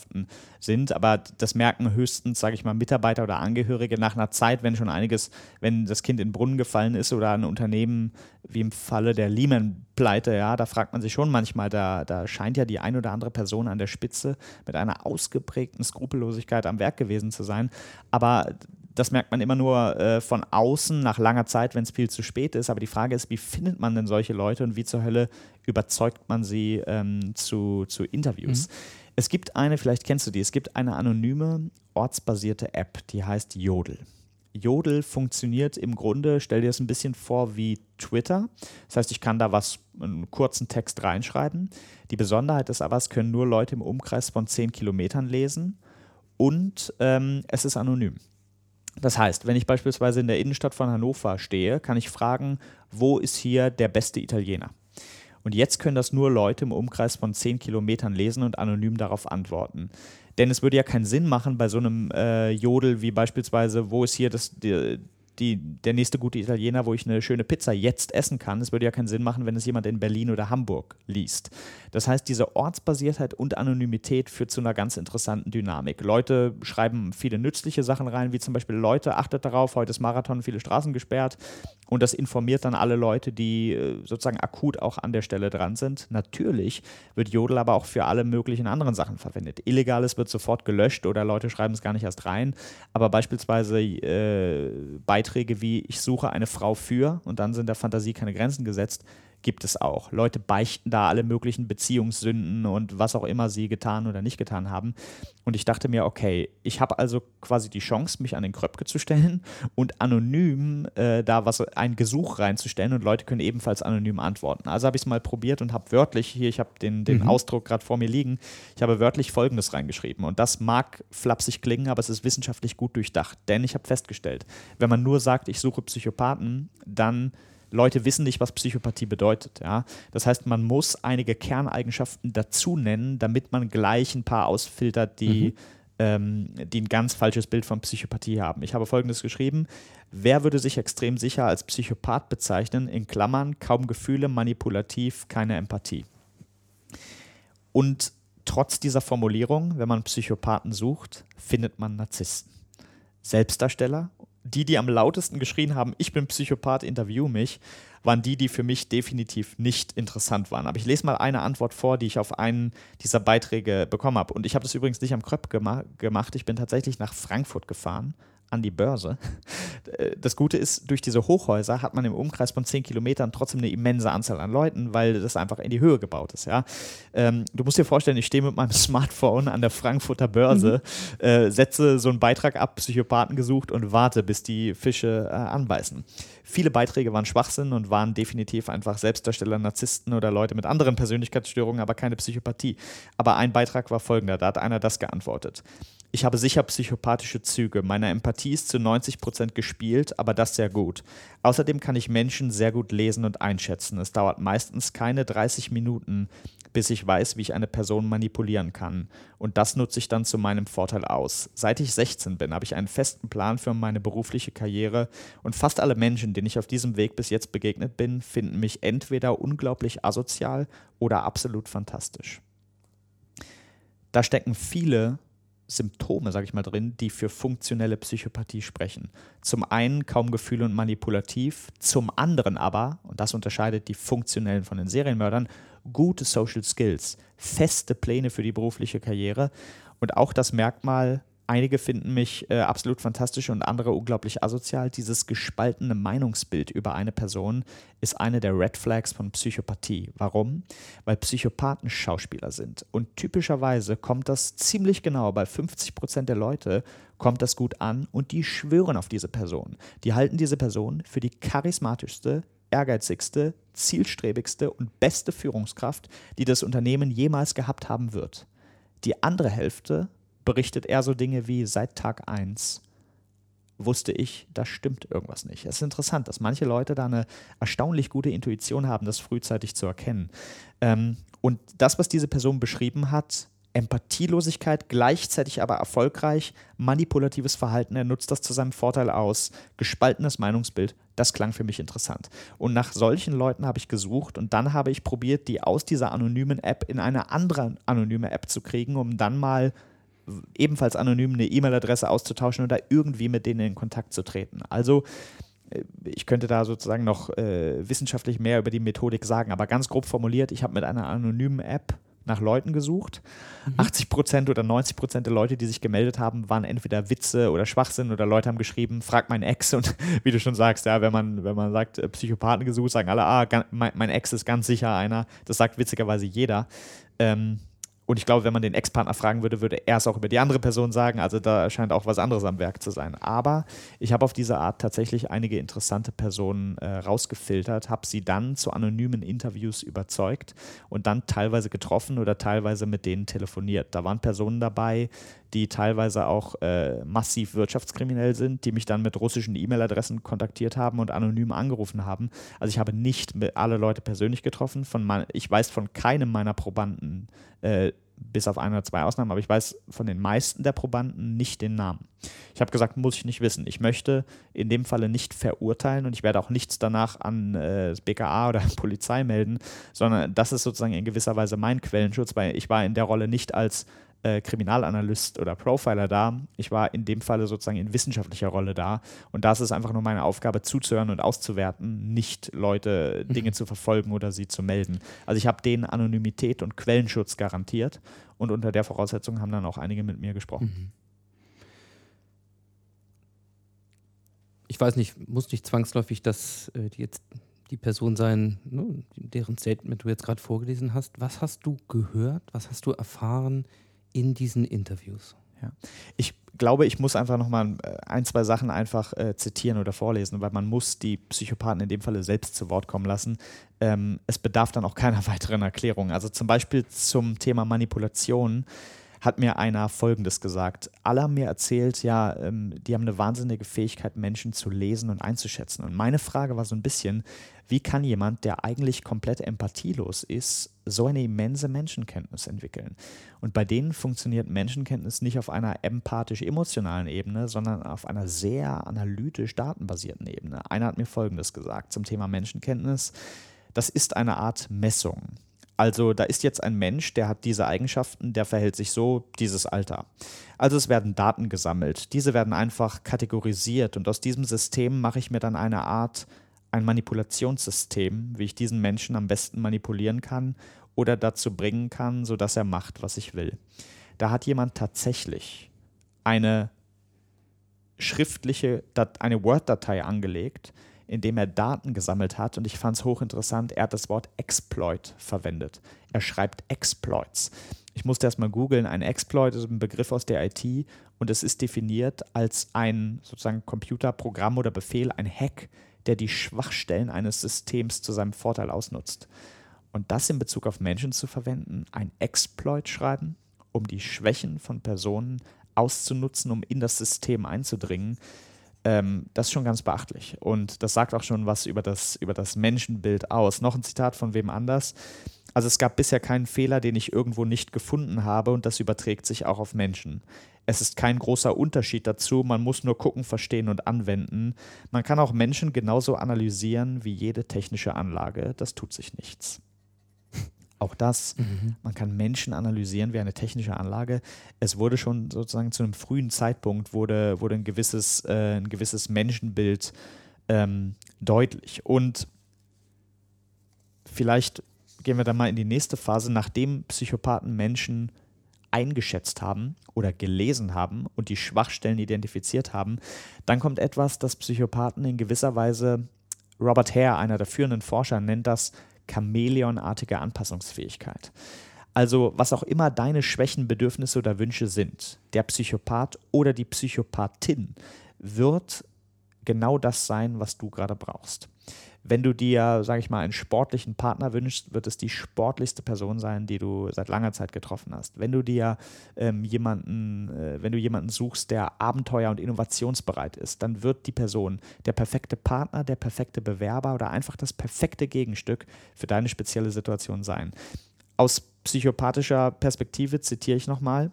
sind, aber das merken höchstens, sage ich mal, Mitarbeiter oder Angehörige nach einer Zeit, wenn schon einiges, wenn das Kind in den Brunnen gefallen ist oder ein Unternehmen wie im Falle der Lehman-Pleite, ja, da fragt man sich schon manchmal, da, da scheint ja die ein oder andere Person an der Spitze mit einer ausgeprägten Skrupellosigkeit am Werk gewesen zu sein. Aber das merkt man immer nur äh, von außen nach langer Zeit, wenn es viel zu spät ist. Aber die Frage ist, wie findet man denn solche Leute und wie zur Hölle überzeugt man sie ähm, zu, zu Interviews? Es gibt eine, vielleicht kennst du die, es gibt eine anonyme, ortsbasierte App, die heißt Jodel. Jodel funktioniert im Grunde, stell dir das ein bisschen vor wie Twitter. Das heißt, ich kann da was, einen kurzen Text reinschreiben. Die Besonderheit ist aber, es können nur Leute im Umkreis von 10 Kilometern lesen und ähm, es ist anonym. Das heißt, wenn ich beispielsweise in der Innenstadt von Hannover stehe, kann ich fragen, wo ist hier der beste Italiener? Und jetzt können das nur Leute im Umkreis von 10 Kilometern lesen und anonym darauf antworten. Denn es würde ja keinen Sinn machen bei so einem äh, Jodel wie beispielsweise, wo ist hier das, die, die, der nächste gute Italiener, wo ich eine schöne Pizza jetzt essen kann. Es würde ja keinen Sinn machen, wenn es jemand in Berlin oder Hamburg liest. Das heißt, diese Ortsbasiertheit und Anonymität führt zu einer ganz interessanten Dynamik. Leute schreiben viele nützliche Sachen rein, wie zum Beispiel Leute, achtet darauf, heute ist Marathon, viele Straßen gesperrt. Und das informiert dann alle Leute, die äh, sozusagen akut auch an der Stelle dran sind. Natürlich wird Jodel aber auch für alle möglichen anderen Sachen verwendet. Illegales wird sofort gelöscht oder Leute schreiben es gar nicht erst rein. Aber beispielsweise äh, Beiträge wie ich suche eine Frau für und dann sind der Fantasie keine Grenzen gesetzt, gibt es auch. Leute beichten da alle möglichen Beziehungssünden und was auch immer sie getan oder nicht getan haben. Und ich dachte mir, okay, ich habe also quasi die Chance, mich an den Kröpke zu stellen und anonym äh, da was ein Gesuch reinzustellen und Leute können ebenfalls anonym antworten. Also habe ich es mal probiert und habe wörtlich hier, ich habe den, den Ausdruck gerade vor mir liegen, ich habe wörtlich Folgendes reingeschrieben. Und das mag flapsig klingen, aber es ist wissenschaftlich gut durchdacht. Denn ich habe festgestellt, wenn man nur sagt, ich suche Psychopathen, dann Leute wissen nicht, was Psychopathie bedeutet. Ja? Das heißt, man muss einige Kerneigenschaften dazu nennen, damit man gleich ein paar ausfiltert, die, ähm, die ein ganz falsches Bild von Psychopathie haben. Ich habe folgendes geschrieben: Wer würde sich extrem sicher als Psychopath bezeichnen? In Klammern, kaum Gefühle, manipulativ, keine Empathie. Und trotz dieser Formulierung, wenn man Psychopathen sucht, findet man Narzissten. Selbstdarsteller, die, die am lautesten geschrien haben, ich bin Psychopath, interview mich, waren die, die für mich definitiv nicht interessant waren. Aber ich lese mal eine Antwort vor, die ich auf einen dieser Beiträge bekommen habe. Und ich habe das übrigens nicht am Kröpp gema gemacht. Ich bin tatsächlich nach Frankfurt gefahren, an die Börse. Das Gute ist, durch diese Hochhäuser hat man im Umkreis von 10 Kilometern trotzdem eine immense Anzahl an Leuten, weil das einfach in die Höhe gebaut ist. Ja? Ähm, du musst dir vorstellen, ich stehe mit meinem Smartphone an der Frankfurter Börse, mhm. äh, setze so einen Beitrag ab, Psychopathen gesucht und warte, bis die Fische äh, anbeißen. Viele Beiträge waren Schwachsinn und waren definitiv einfach Selbstdarsteller, Narzissten oder Leute mit anderen Persönlichkeitsstörungen, aber keine Psychopathie. Aber ein Beitrag war folgender, da hat einer das geantwortet. Ich habe sicher psychopathische Züge. Meine Empathie ist zu 90 Prozent gespielt, aber das sehr gut. Außerdem kann ich Menschen sehr gut lesen und einschätzen. Es dauert meistens keine 30 Minuten, bis ich weiß, wie ich eine Person manipulieren kann. Und das nutze ich dann zu meinem Vorteil aus. Seit ich 16 bin, habe ich einen festen Plan für meine berufliche Karriere und fast alle Menschen, denen ich auf diesem Weg bis jetzt begegnet bin, finden mich entweder unglaublich asozial oder absolut fantastisch. Da stecken viele Symptome, sage ich mal, drin, die für funktionelle Psychopathie sprechen. Zum einen kaum Gefühle und manipulativ, zum anderen aber, und das unterscheidet die funktionellen von den Serienmördern, gute Social Skills, feste Pläne für die berufliche Karriere und auch das Merkmal Einige finden mich äh, absolut fantastisch und andere unglaublich asozial. Dieses gespaltene Meinungsbild über eine Person ist eine der Red Flags von Psychopathie. Warum? Weil Psychopathen Schauspieler sind. Und typischerweise kommt das ziemlich genau bei 50 Prozent der Leute kommt das gut an und die schwören auf diese Person. Die halten diese Person für die charismatischste, ehrgeizigste, zielstrebigste und beste Führungskraft, die das Unternehmen jemals gehabt haben wird. Die andere Hälfte berichtet er so Dinge wie seit Tag 1 wusste ich, da stimmt irgendwas nicht. Es ist interessant, dass manche Leute da eine erstaunlich gute Intuition haben, das frühzeitig zu erkennen. Ähm, und das, was diese Person beschrieben hat, Empathielosigkeit, gleichzeitig aber erfolgreich, manipulatives Verhalten, er nutzt das zu seinem Vorteil aus, gespaltenes Meinungsbild, das klang für mich interessant. Und nach solchen Leuten habe ich gesucht und dann habe ich probiert, die aus dieser anonymen App in eine andere anonyme App zu kriegen, um dann mal ebenfalls anonym eine E-Mail-Adresse auszutauschen oder irgendwie mit denen in Kontakt zu treten. Also äh, ich könnte da sozusagen noch äh, wissenschaftlich mehr über die Methodik sagen, aber ganz grob formuliert, ich habe mit einer anonymen App nach Leuten gesucht. Mhm. 80 Prozent oder 90 Prozent der Leute, die sich gemeldet haben, waren entweder Witze oder Schwachsinn oder Leute haben geschrieben, frag mein Ex und wie du schon sagst, ja, wenn man, wenn man sagt, äh, Psychopathen gesucht, sagen alle, ah, mein, mein Ex ist ganz sicher einer. Das sagt witzigerweise jeder. Ähm, und ich glaube, wenn man den Ex-Partner fragen würde, würde er es auch über die andere Person sagen. Also da scheint auch was anderes am Werk zu sein. Aber ich habe auf diese Art tatsächlich einige interessante Personen äh, rausgefiltert, habe sie dann zu anonymen Interviews überzeugt und dann teilweise getroffen oder teilweise mit denen telefoniert. Da waren Personen dabei, die teilweise auch äh, massiv wirtschaftskriminell sind, die mich dann mit russischen E-Mail-Adressen kontaktiert haben und anonym angerufen haben. Also ich habe nicht alle Leute persönlich getroffen. Von mein, ich weiß von keinem meiner Probanden, äh, bis auf ein oder zwei Ausnahmen, aber ich weiß von den meisten der Probanden nicht den Namen. Ich habe gesagt, muss ich nicht wissen. Ich möchte in dem Falle nicht verurteilen und ich werde auch nichts danach an äh, das BKA oder Polizei melden, sondern das ist sozusagen in gewisser Weise mein Quellenschutz, weil ich war in der Rolle nicht als äh, Kriminalanalyst oder Profiler da. Ich war in dem Falle sozusagen in wissenschaftlicher Rolle da. Und da ist es einfach nur meine Aufgabe, zuzuhören und auszuwerten, nicht Leute Dinge mhm. zu verfolgen oder sie zu melden. Also ich habe denen Anonymität und Quellenschutz garantiert. Und unter der Voraussetzung haben dann auch einige mit mir gesprochen. Mhm. Ich weiß nicht, muss nicht zwangsläufig das äh, die jetzt die Person sein, ne, deren Statement du jetzt gerade vorgelesen hast. Was hast du gehört? Was hast du erfahren? In diesen Interviews. Ja. Ich glaube, ich muss einfach nochmal äh, ein, zwei Sachen einfach äh, zitieren oder vorlesen, weil man muss die Psychopathen in dem Falle selbst zu Wort kommen lassen. Ähm, es bedarf dann auch keiner weiteren Erklärung. Also zum Beispiel zum Thema Manipulation hat mir einer Folgendes gesagt. Alle haben mir erzählt, ja, ähm, die haben eine wahnsinnige Fähigkeit, Menschen zu lesen und einzuschätzen. Und meine Frage war so ein bisschen, wie kann jemand, der eigentlich komplett empathielos ist, so eine immense Menschenkenntnis entwickeln? Und bei denen funktioniert Menschenkenntnis nicht auf einer empathisch-emotionalen Ebene, sondern auf einer sehr analytisch datenbasierten Ebene. Einer hat mir Folgendes gesagt zum Thema Menschenkenntnis. Das ist eine Art Messung. Also da ist jetzt ein Mensch, der hat diese Eigenschaften, der verhält sich so, dieses Alter. Also es werden Daten gesammelt, diese werden einfach kategorisiert und aus diesem System mache ich mir dann eine Art, ein Manipulationssystem, wie ich diesen Menschen am besten manipulieren kann oder dazu bringen kann, sodass er macht, was ich will. Da hat jemand tatsächlich eine schriftliche, eine Word-Datei angelegt, in dem er Daten gesammelt hat. Und ich fand es hochinteressant, er hat das Wort Exploit verwendet. Er schreibt Exploits. Ich musste erstmal googeln, ein Exploit ist ein Begriff aus der IT und es ist definiert als ein sozusagen Computerprogramm oder Befehl, ein Hack, der die Schwachstellen eines Systems zu seinem Vorteil ausnutzt. Und das in Bezug auf Menschen zu verwenden, ein Exploit schreiben, um die Schwächen von Personen auszunutzen, um in das System einzudringen, ähm, das ist schon ganz beachtlich. Und das sagt auch schon was über das, über das Menschenbild aus. Noch ein Zitat von wem anders. Also es gab bisher keinen Fehler, den ich irgendwo nicht gefunden habe und das überträgt sich auch auf Menschen. Es ist kein großer Unterschied dazu, man muss nur gucken, verstehen und anwenden. Man kann auch Menschen genauso analysieren wie jede technische Anlage, das tut sich nichts. Auch das, mhm. man kann Menschen analysieren wie eine technische Anlage. Es wurde schon sozusagen zu einem frühen Zeitpunkt wurde, wurde ein, gewisses, äh, ein gewisses Menschenbild ähm, deutlich. Und vielleicht gehen wir dann mal in die nächste Phase, nachdem Psychopathen Menschen eingeschätzt haben oder gelesen haben und die Schwachstellen identifiziert haben, dann kommt etwas, das Psychopathen in gewisser Weise, Robert Hare, einer der führenden Forscher, nennt das Chamäleonartige Anpassungsfähigkeit. Also was auch immer deine Schwächen, Bedürfnisse oder Wünsche sind, der Psychopath oder die Psychopathin wird genau das sein, was du gerade brauchst. Wenn du dir, sage ich mal, einen sportlichen Partner wünschst, wird es die sportlichste Person sein, die du seit langer Zeit getroffen hast. Wenn du dir ähm, jemanden, äh, wenn du jemanden suchst, der abenteuer- und innovationsbereit ist, dann wird die Person der perfekte Partner, der perfekte Bewerber oder einfach das perfekte Gegenstück für deine spezielle Situation sein. Aus psychopathischer Perspektive zitiere ich nochmal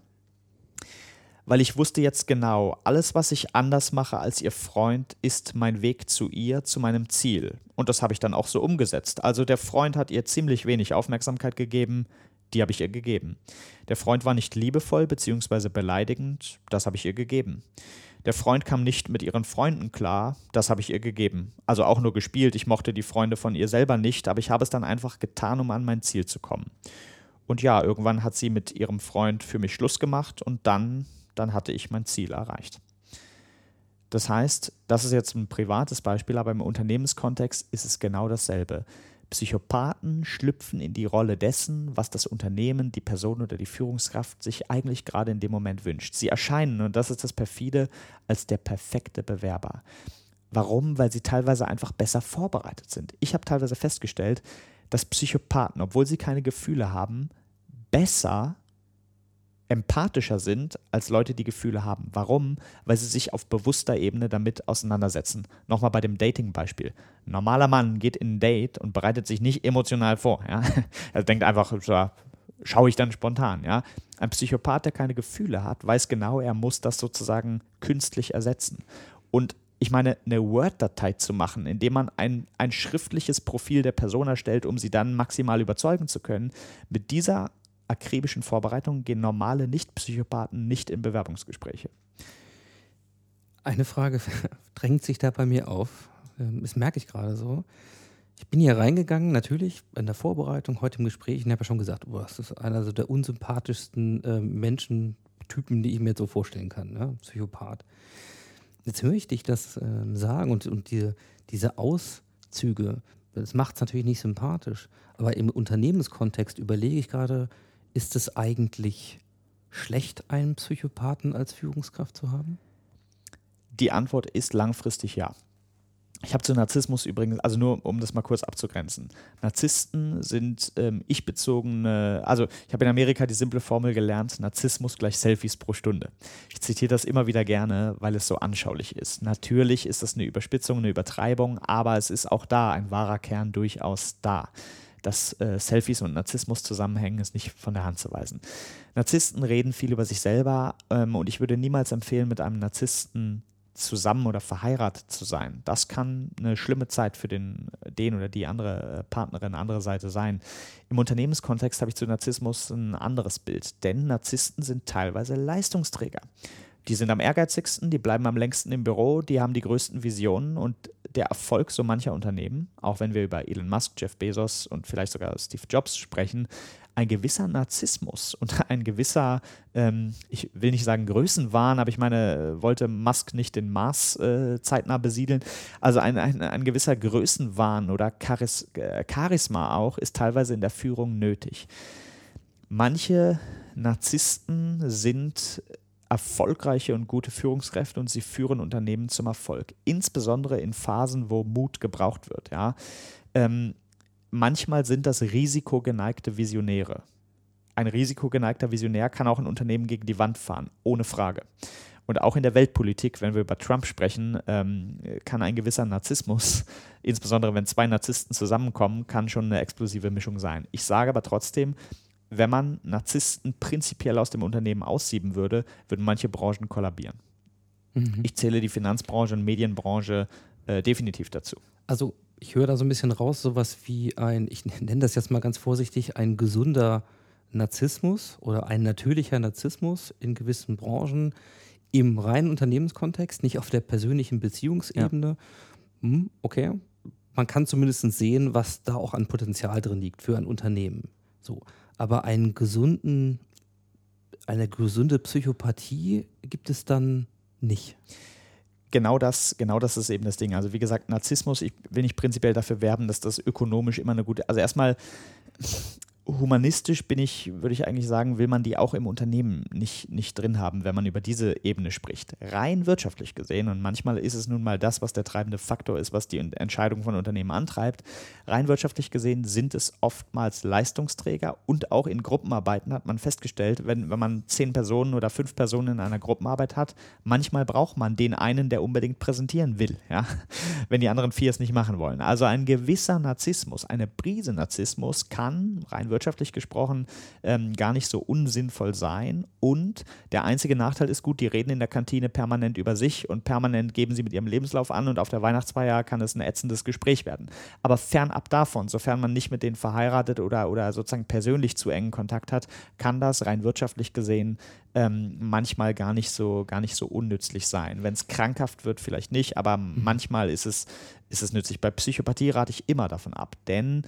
weil ich wusste jetzt genau, alles, was ich anders mache als ihr Freund, ist mein Weg zu ihr, zu meinem Ziel. Und das habe ich dann auch so umgesetzt. Also der Freund hat ihr ziemlich wenig Aufmerksamkeit gegeben, die habe ich ihr gegeben. Der Freund war nicht liebevoll bzw. beleidigend, das habe ich ihr gegeben. Der Freund kam nicht mit ihren Freunden klar, das habe ich ihr gegeben. Also auch nur gespielt, ich mochte die Freunde von ihr selber nicht, aber ich habe es dann einfach getan, um an mein Ziel zu kommen. Und ja, irgendwann hat sie mit ihrem Freund für mich Schluss gemacht und dann dann hatte ich mein Ziel erreicht. Das heißt, das ist jetzt ein privates Beispiel, aber im Unternehmenskontext ist es genau dasselbe. Psychopathen schlüpfen in die Rolle dessen, was das Unternehmen, die Person oder die Führungskraft sich eigentlich gerade in dem Moment wünscht. Sie erscheinen, und das ist das perfide, als der perfekte Bewerber. Warum? Weil sie teilweise einfach besser vorbereitet sind. Ich habe teilweise festgestellt, dass Psychopathen, obwohl sie keine Gefühle haben, besser empathischer sind als Leute, die Gefühle haben. Warum? Weil sie sich auf bewusster Ebene damit auseinandersetzen. Nochmal bei dem Dating-Beispiel. Ein normaler Mann geht in ein Date und bereitet sich nicht emotional vor. Ja? Er denkt einfach, schaue ich dann spontan. Ja? Ein Psychopath, der keine Gefühle hat, weiß genau, er muss das sozusagen künstlich ersetzen. Und ich meine, eine Word-Datei zu machen, indem man ein, ein schriftliches Profil der Person erstellt, um sie dann maximal überzeugen zu können, mit dieser akribischen Vorbereitungen gehen normale Nicht-Psychopathen nicht in Bewerbungsgespräche. Eine Frage drängt sich da bei mir auf. Ähm, das merke ich gerade so. Ich bin hier reingegangen, natürlich in der Vorbereitung, heute im Gespräch, und habe ja schon gesagt, oh, das ist einer der unsympathischsten äh, Menschentypen, die ich mir jetzt so vorstellen kann, ne? Psychopath. Jetzt höre ich dich das äh, sagen und, und die, diese Auszüge, das macht es natürlich nicht sympathisch. Aber im Unternehmenskontext überlege ich gerade, ist es eigentlich schlecht, einen Psychopathen als Führungskraft zu haben? Die Antwort ist langfristig ja. Ich habe zu Narzissmus übrigens, also nur um das mal kurz abzugrenzen. Narzissten sind ähm, ich-bezogene, also ich habe in Amerika die simple Formel gelernt, Narzissmus gleich Selfies pro Stunde. Ich zitiere das immer wieder gerne, weil es so anschaulich ist. Natürlich ist das eine Überspitzung, eine Übertreibung, aber es ist auch da ein wahrer Kern durchaus da dass äh, Selfies und Narzissmus zusammenhängen, ist nicht von der Hand zu weisen. Narzissten reden viel über sich selber ähm, und ich würde niemals empfehlen, mit einem Narzissten zusammen oder verheiratet zu sein. Das kann eine schlimme Zeit für den, den oder die andere äh, Partnerin, andere Seite sein. Im Unternehmenskontext habe ich zu Narzissmus ein anderes Bild, denn Narzissten sind teilweise Leistungsträger. Die sind am ehrgeizigsten, die bleiben am längsten im Büro, die haben die größten Visionen und der Erfolg so mancher Unternehmen, auch wenn wir über Elon Musk, Jeff Bezos und vielleicht sogar Steve Jobs sprechen, ein gewisser Narzissmus und ein gewisser, ähm, ich will nicht sagen Größenwahn, aber ich meine, wollte Musk nicht den Mars äh, zeitnah besiedeln. Also ein, ein, ein gewisser Größenwahn oder Charis äh, Charisma auch ist teilweise in der Führung nötig. Manche Narzissten sind erfolgreiche und gute Führungskräfte und sie führen Unternehmen zum Erfolg. Insbesondere in Phasen, wo Mut gebraucht wird. Ja. Ähm, manchmal sind das risikogeneigte Visionäre. Ein risikogeneigter Visionär kann auch ein Unternehmen gegen die Wand fahren, ohne Frage. Und auch in der Weltpolitik, wenn wir über Trump sprechen, ähm, kann ein gewisser Narzissmus, insbesondere wenn zwei Narzissten zusammenkommen, kann schon eine explosive Mischung sein. Ich sage aber trotzdem, wenn man Narzissten prinzipiell aus dem Unternehmen aussieben würde, würden manche Branchen kollabieren. Mhm. Ich zähle die Finanzbranche und Medienbranche äh, definitiv dazu. Also ich höre da so ein bisschen raus, sowas wie ein, ich nenne das jetzt mal ganz vorsichtig, ein gesunder Narzissmus oder ein natürlicher Narzissmus in gewissen Branchen im reinen Unternehmenskontext, nicht auf der persönlichen Beziehungsebene. Ja. Hm, okay. Man kann zumindest sehen, was da auch an Potenzial drin liegt für ein Unternehmen. So. Aber einen gesunden, eine gesunde Psychopathie gibt es dann nicht genau das, genau das ist eben das Ding. Also wie gesagt, Narzissmus, ich will nicht prinzipiell dafür werben, dass das ökonomisch immer eine gute, also erstmal humanistisch bin ich, würde ich eigentlich sagen, will man die auch im Unternehmen nicht, nicht drin haben, wenn man über diese Ebene spricht. Rein wirtschaftlich gesehen, und manchmal ist es nun mal das, was der treibende Faktor ist, was die Entscheidung von Unternehmen antreibt. Rein wirtschaftlich gesehen sind es oftmals Leistungsträger und auch in Gruppenarbeiten hat man festgestellt, wenn, wenn man zehn Personen oder fünf Personen in einer Gruppenarbeit hat, manchmal braucht man den einen, der unbedingt präsentieren will, ja? wenn die anderen vier es nicht machen wollen. Also ein gewisser Narzissmus, eine Prise Narzissmus kann rein wirtschaftlich gesprochen ähm, gar nicht so unsinnvoll sein. Und der einzige Nachteil ist gut, die reden in der Kantine permanent über sich und permanent geben sie mit ihrem Lebenslauf an und auf der Weihnachtsfeier kann es ein ätzendes Gespräch werden. Aber fernab davon, sofern man nicht mit denen verheiratet oder, oder sozusagen persönlich zu engen Kontakt hat, kann das rein wirtschaftlich gesehen ähm, manchmal gar nicht so, gar nicht so unnützlich sein. Wenn es krankhaft wird, vielleicht nicht, aber mhm. manchmal ist es, ist es nützlich. Bei Psychopathie rate ich immer davon ab, denn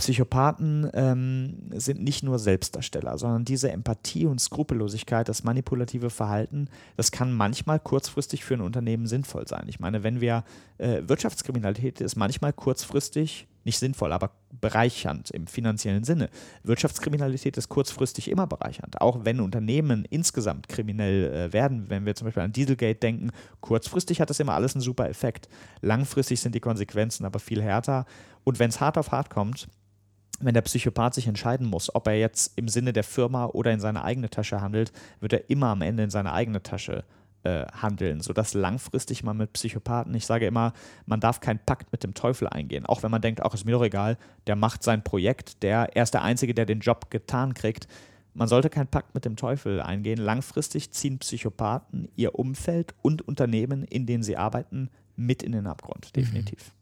Psychopathen ähm, sind nicht nur Selbstdarsteller, sondern diese Empathie und Skrupellosigkeit, das manipulative Verhalten, das kann manchmal kurzfristig für ein Unternehmen sinnvoll sein. Ich meine, wenn wir äh, Wirtschaftskriminalität ist manchmal kurzfristig nicht sinnvoll, aber bereichernd im finanziellen Sinne. Wirtschaftskriminalität ist kurzfristig immer bereichernd. Auch wenn Unternehmen insgesamt kriminell äh, werden, wenn wir zum Beispiel an Dieselgate denken, kurzfristig hat das immer alles einen super Effekt. Langfristig sind die Konsequenzen aber viel härter. Und wenn es hart auf hart kommt, wenn der Psychopath sich entscheiden muss, ob er jetzt im Sinne der Firma oder in seine eigene Tasche handelt, wird er immer am Ende in seine eigene Tasche äh, handeln, sodass langfristig man mit Psychopathen, ich sage immer, man darf keinen Pakt mit dem Teufel eingehen, auch wenn man denkt, ach, ist mir doch egal, der macht sein Projekt, der, er ist der Einzige, der den Job getan kriegt. Man sollte keinen Pakt mit dem Teufel eingehen. Langfristig ziehen Psychopathen ihr Umfeld und Unternehmen, in denen sie arbeiten, mit in den Abgrund, definitiv.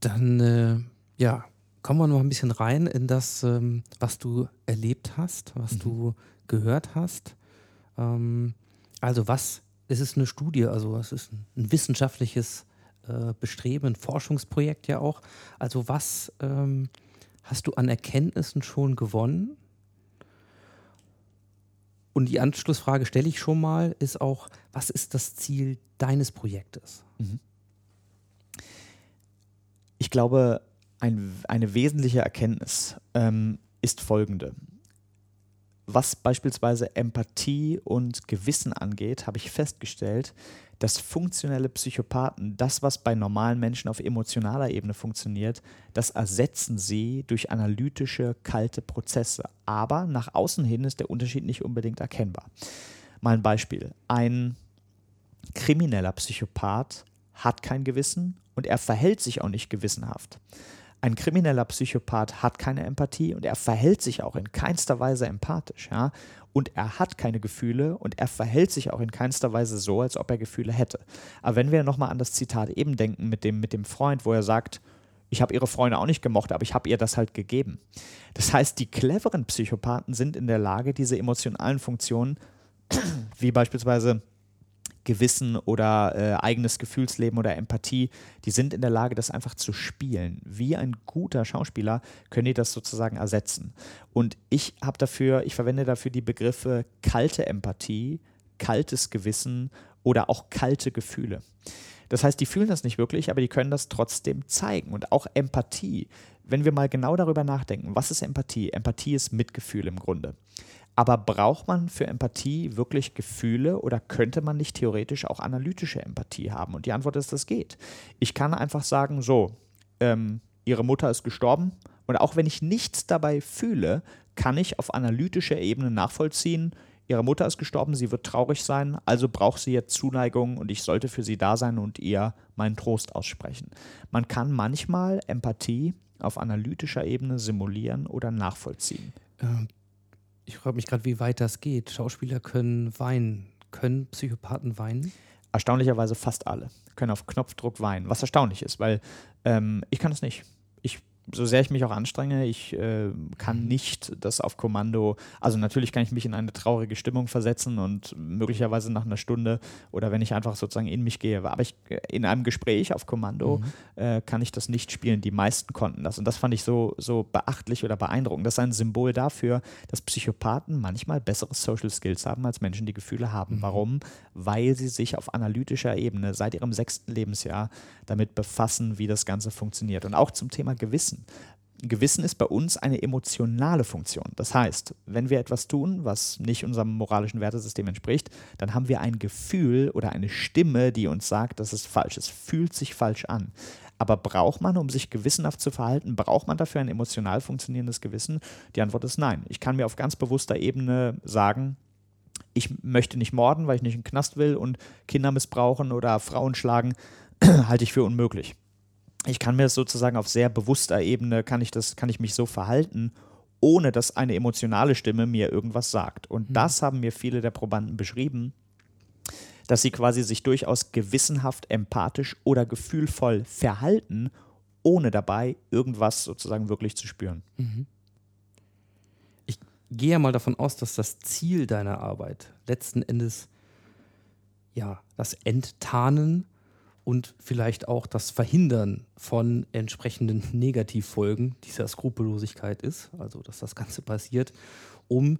Dann, äh, ja, kommen wir noch ein bisschen rein in das, ähm, was du erlebt hast, was mhm. du gehört hast. Ähm, also was, es ist eine Studie, also es ist ein, wissenschaftliches äh, Bestreben, ein Forschungsprojekt ja auch. Also was ähm, hast du an Erkenntnissen schon gewonnen? Und die Anschlussfrage stelle ich schon mal, ist auch, was ist das Ziel deines Projektes? Mhm. Ich glaube, ein, eine wesentliche Erkenntnis ähm, ist folgende. Was beispielsweise Empathie und Gewissen angeht, habe ich festgestellt, dass funktionelle Psychopathen das, was bei normalen Menschen auf emotionaler Ebene funktioniert, das ersetzen sie durch analytische, kalte Prozesse. Aber nach außen hin ist der Unterschied nicht unbedingt erkennbar. Mal ein Beispiel. Ein krimineller Psychopath hat kein Gewissen und er verhält sich auch nicht gewissenhaft. Ein krimineller Psychopath hat keine Empathie und er verhält sich auch in keinster Weise empathisch, ja. Und er hat keine Gefühle und er verhält sich auch in keinster Weise so, als ob er Gefühle hätte. Aber wenn wir nochmal an das Zitat eben denken mit dem, mit dem Freund, wo er sagt, ich habe ihre Freunde auch nicht gemocht, aber ich habe ihr das halt gegeben. Das heißt, die cleveren Psychopathen sind in der Lage, diese emotionalen Funktionen wie beispielsweise Gewissen oder äh, eigenes Gefühlsleben oder Empathie, die sind in der Lage, das einfach zu spielen. Wie ein guter Schauspieler können die das sozusagen ersetzen. Und ich habe dafür, ich verwende dafür die Begriffe kalte Empathie, kaltes Gewissen oder auch kalte Gefühle. Das heißt, die fühlen das nicht wirklich, aber die können das trotzdem zeigen. Und auch Empathie. Wenn wir mal genau darüber nachdenken, was ist Empathie? Empathie ist Mitgefühl im Grunde. Aber braucht man für Empathie wirklich Gefühle oder könnte man nicht theoretisch auch analytische Empathie haben? Und die Antwort ist, das geht. Ich kann einfach sagen, so, ähm, ihre Mutter ist gestorben und auch wenn ich nichts dabei fühle, kann ich auf analytischer Ebene nachvollziehen, ihre Mutter ist gestorben, sie wird traurig sein, also braucht sie jetzt Zuneigung und ich sollte für sie da sein und ihr meinen Trost aussprechen. Man kann manchmal Empathie auf analytischer Ebene simulieren oder nachvollziehen. Ähm, ich frage mich gerade, wie weit das geht. Schauspieler können weinen. Können Psychopathen weinen? Erstaunlicherweise fast alle können auf Knopfdruck weinen, was erstaunlich ist, weil ähm, ich kann es nicht. So sehr ich mich auch anstrenge, ich äh, kann nicht das auf Kommando, also natürlich kann ich mich in eine traurige Stimmung versetzen und möglicherweise nach einer Stunde oder wenn ich einfach sozusagen in mich gehe, aber ich, äh, in einem Gespräch auf Kommando mhm. äh, kann ich das nicht spielen. Die meisten konnten das und das fand ich so, so beachtlich oder beeindruckend. Das ist ein Symbol dafür, dass Psychopathen manchmal bessere Social Skills haben als Menschen, die Gefühle haben. Mhm. Warum? Weil sie sich auf analytischer Ebene seit ihrem sechsten Lebensjahr damit befassen, wie das Ganze funktioniert. Und auch zum Thema Gewissen. Gewissen ist bei uns eine emotionale Funktion. Das heißt, wenn wir etwas tun, was nicht unserem moralischen Wertesystem entspricht, dann haben wir ein Gefühl oder eine Stimme, die uns sagt, das ist falsch. Es fühlt sich falsch an. Aber braucht man, um sich gewissenhaft zu verhalten, braucht man dafür ein emotional funktionierendes Gewissen? Die Antwort ist nein. Ich kann mir auf ganz bewusster Ebene sagen, ich möchte nicht morden, weil ich nicht in den Knast will und Kinder missbrauchen oder Frauen schlagen, halte ich für unmöglich ich kann mir das sozusagen auf sehr bewusster Ebene, kann ich, das, kann ich mich so verhalten, ohne dass eine emotionale Stimme mir irgendwas sagt. Und mhm. das haben mir viele der Probanden beschrieben, dass sie quasi sich durchaus gewissenhaft, empathisch oder gefühlvoll verhalten, ohne dabei irgendwas sozusagen wirklich zu spüren. Mhm. Ich gehe ja mal davon aus, dass das Ziel deiner Arbeit letzten Endes ja das Enttarnen und vielleicht auch das Verhindern von entsprechenden Negativfolgen dieser Skrupellosigkeit ist, also dass das Ganze passiert, um,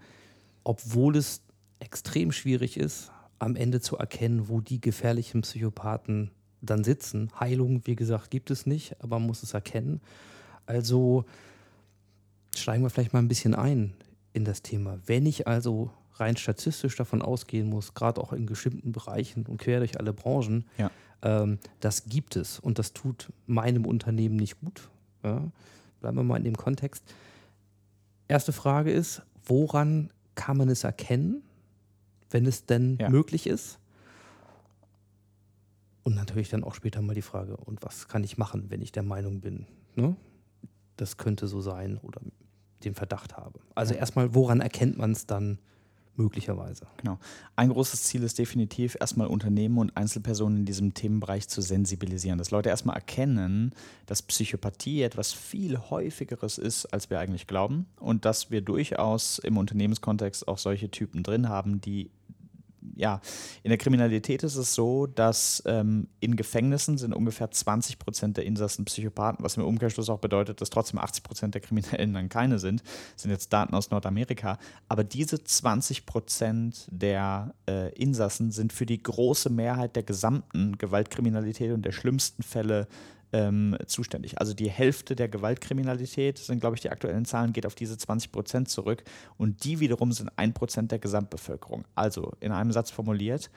obwohl es extrem schwierig ist, am Ende zu erkennen, wo die gefährlichen Psychopathen dann sitzen. Heilung, wie gesagt, gibt es nicht, aber man muss es erkennen. Also steigen wir vielleicht mal ein bisschen ein in das Thema. Wenn ich also rein statistisch davon ausgehen muss, gerade auch in bestimmten Bereichen und quer durch alle Branchen, ja. Ähm, das gibt es und das tut meinem Unternehmen nicht gut. Ja? Bleiben wir mal in dem Kontext. Erste Frage ist, woran kann man es erkennen, wenn es denn ja. möglich ist? Und natürlich dann auch später mal die Frage, und was kann ich machen, wenn ich der Meinung bin, ne? das könnte so sein oder den Verdacht habe. Also erstmal, woran erkennt man es dann möglicherweise. Genau. Ein großes Ziel ist definitiv, erstmal Unternehmen und Einzelpersonen in diesem Themenbereich zu sensibilisieren. Dass Leute erstmal erkennen, dass Psychopathie etwas viel häufigeres ist, als wir eigentlich glauben. Und dass wir durchaus im Unternehmenskontext auch solche Typen drin haben, die ja, in der Kriminalität ist es so, dass ähm, in Gefängnissen sind ungefähr 20 Prozent der Insassen Psychopathen, was im Umkehrschluss auch bedeutet, dass trotzdem 80 Prozent der Kriminellen dann keine sind. Das sind jetzt Daten aus Nordamerika. Aber diese 20 Prozent der äh, Insassen sind für die große Mehrheit der gesamten Gewaltkriminalität und der schlimmsten Fälle ähm, zuständig. Also die Hälfte der Gewaltkriminalität, sind glaube ich die aktuellen Zahlen, geht auf diese 20 Prozent zurück und die wiederum sind ein Prozent der Gesamtbevölkerung. Also in einem Satz formuliert,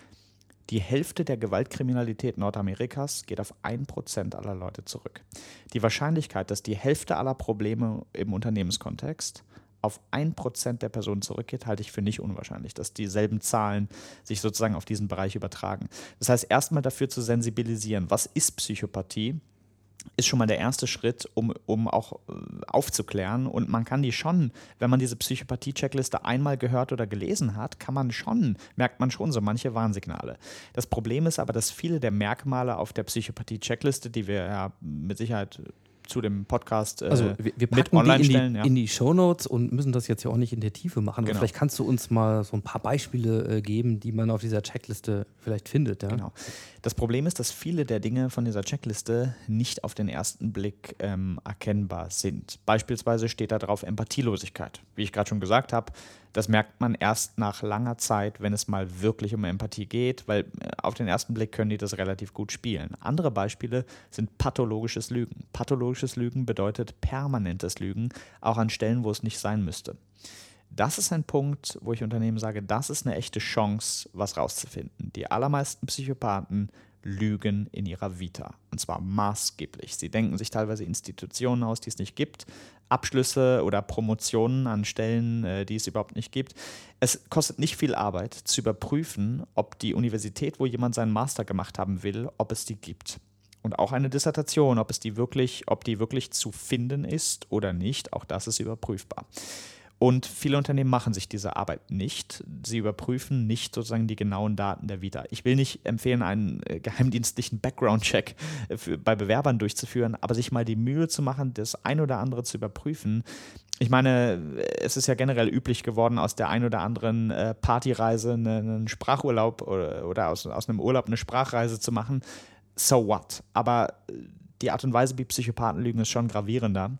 die Hälfte der Gewaltkriminalität Nordamerikas geht auf ein Prozent aller Leute zurück. Die Wahrscheinlichkeit, dass die Hälfte aller Probleme im Unternehmenskontext auf ein Prozent der Personen zurückgeht, halte ich für nicht unwahrscheinlich, dass dieselben Zahlen sich sozusagen auf diesen Bereich übertragen. Das heißt, erstmal dafür zu sensibilisieren, was ist Psychopathie? Ist schon mal der erste Schritt, um, um auch äh, aufzuklären. Und man kann die schon, wenn man diese Psychopathie-Checkliste einmal gehört oder gelesen hat, kann man schon, merkt man schon so manche Warnsignale. Das Problem ist aber, dass viele der Merkmale auf der Psychopathie-Checkliste, die wir ja mit Sicherheit zu dem Podcast äh, Also wir, wir mit online die in stellen. die, ja. in die Shownotes und müssen das jetzt ja auch nicht in der Tiefe machen. Aber Genau. vielleicht kannst du uns mal so ein paar Beispiele äh, geben, die man auf dieser Checkliste vielleicht findet. Ja? Genau. Das Problem ist, dass viele der Dinge von dieser Checkliste nicht auf den ersten Blick ähm, erkennbar sind. Beispielsweise steht da drauf Empathielosigkeit. Wie ich gerade schon gesagt habe, das merkt man erst nach langer Zeit, wenn es mal wirklich um Empathie geht, weil äh, auf den ersten Blick können die das relativ gut spielen. Andere Beispiele sind pathologisches Lügen. Pathologisches Lügen bedeutet permanentes Lügen, auch an Stellen, wo es nicht sein müsste. Das ist ein Punkt, wo ich Unternehmen sage, das ist eine echte Chance, was rauszufinden. Die allermeisten Psychopathen lügen in ihrer Vita. Und zwar maßgeblich. Sie denken sich teilweise Institutionen aus, die es nicht gibt, Abschlüsse oder Promotionen an Stellen, äh, die es überhaupt nicht gibt. Es kostet nicht viel Arbeit zu überprüfen, ob die Universität, wo jemand seinen Master gemacht haben will, ob es die gibt. Und auch eine Dissertation, ob es die wirklich, ob die wirklich zu finden ist oder nicht, auch das ist überprüfbar. Und viele Unternehmen machen sich diese Arbeit nicht. Sie überprüfen nicht sozusagen die genauen Daten der Vita. Ich will nicht empfehlen, einen äh, geheimdienstlichen Background-Check äh, bei Bewerbern durchzuführen, aber sich mal die Mühe zu machen, das ein oder andere zu überprüfen. Ich meine, es ist ja generell üblich geworden, aus der ein oder anderen äh, Partyreise eine- einen Sprachurlaub oder, aus, einem Urlaub eine Sprachreise zu machen. So what? Aber äh, die Art und Weise, wie Psychopathen lügen, ist schon gravierender.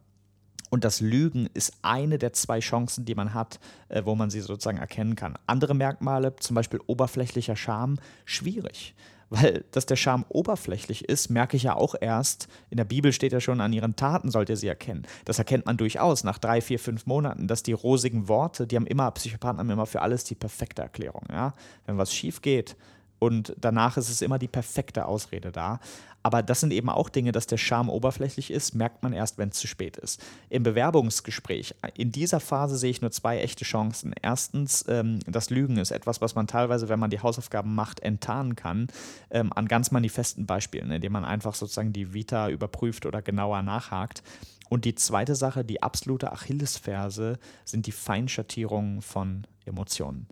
Und das Lügen ist eine der zwei Chancen, die man hat, äh, wo man sie sozusagen erkennen kann. Andere Merkmale, zum Beispiel oberflächlicher Charme, schwierig. Weil, dass der Charme oberflächlich ist, merke ich ja auch erst. In der Bibel steht ja schon, an ihren Taten sollt ihr sie erkennen. Das erkennt man durchaus nach drei, vier, fünf Monaten, dass die rosigen Worte, die haben immer, Psychopathen haben immer für alles die perfekte Erklärung. Ja? Wenn was schief geht, und danach ist es immer die perfekte Ausrede da. Aber das sind eben auch Dinge, dass der Charme oberflächlich ist, merkt man erst, wenn es zu spät ist. Im Bewerbungsgespräch, in dieser Phase sehe ich nur zwei echte Chancen. Erstens, ähm, das Lügen ist etwas, was man teilweise, wenn man die Hausaufgaben macht, enttarnen kann, ähm, an ganz manifesten Beispielen, indem man einfach sozusagen die Vita überprüft oder genauer nachhakt. Und die zweite Sache, die absolute Achillesferse, sind die Feinschattierungen von Emotionen.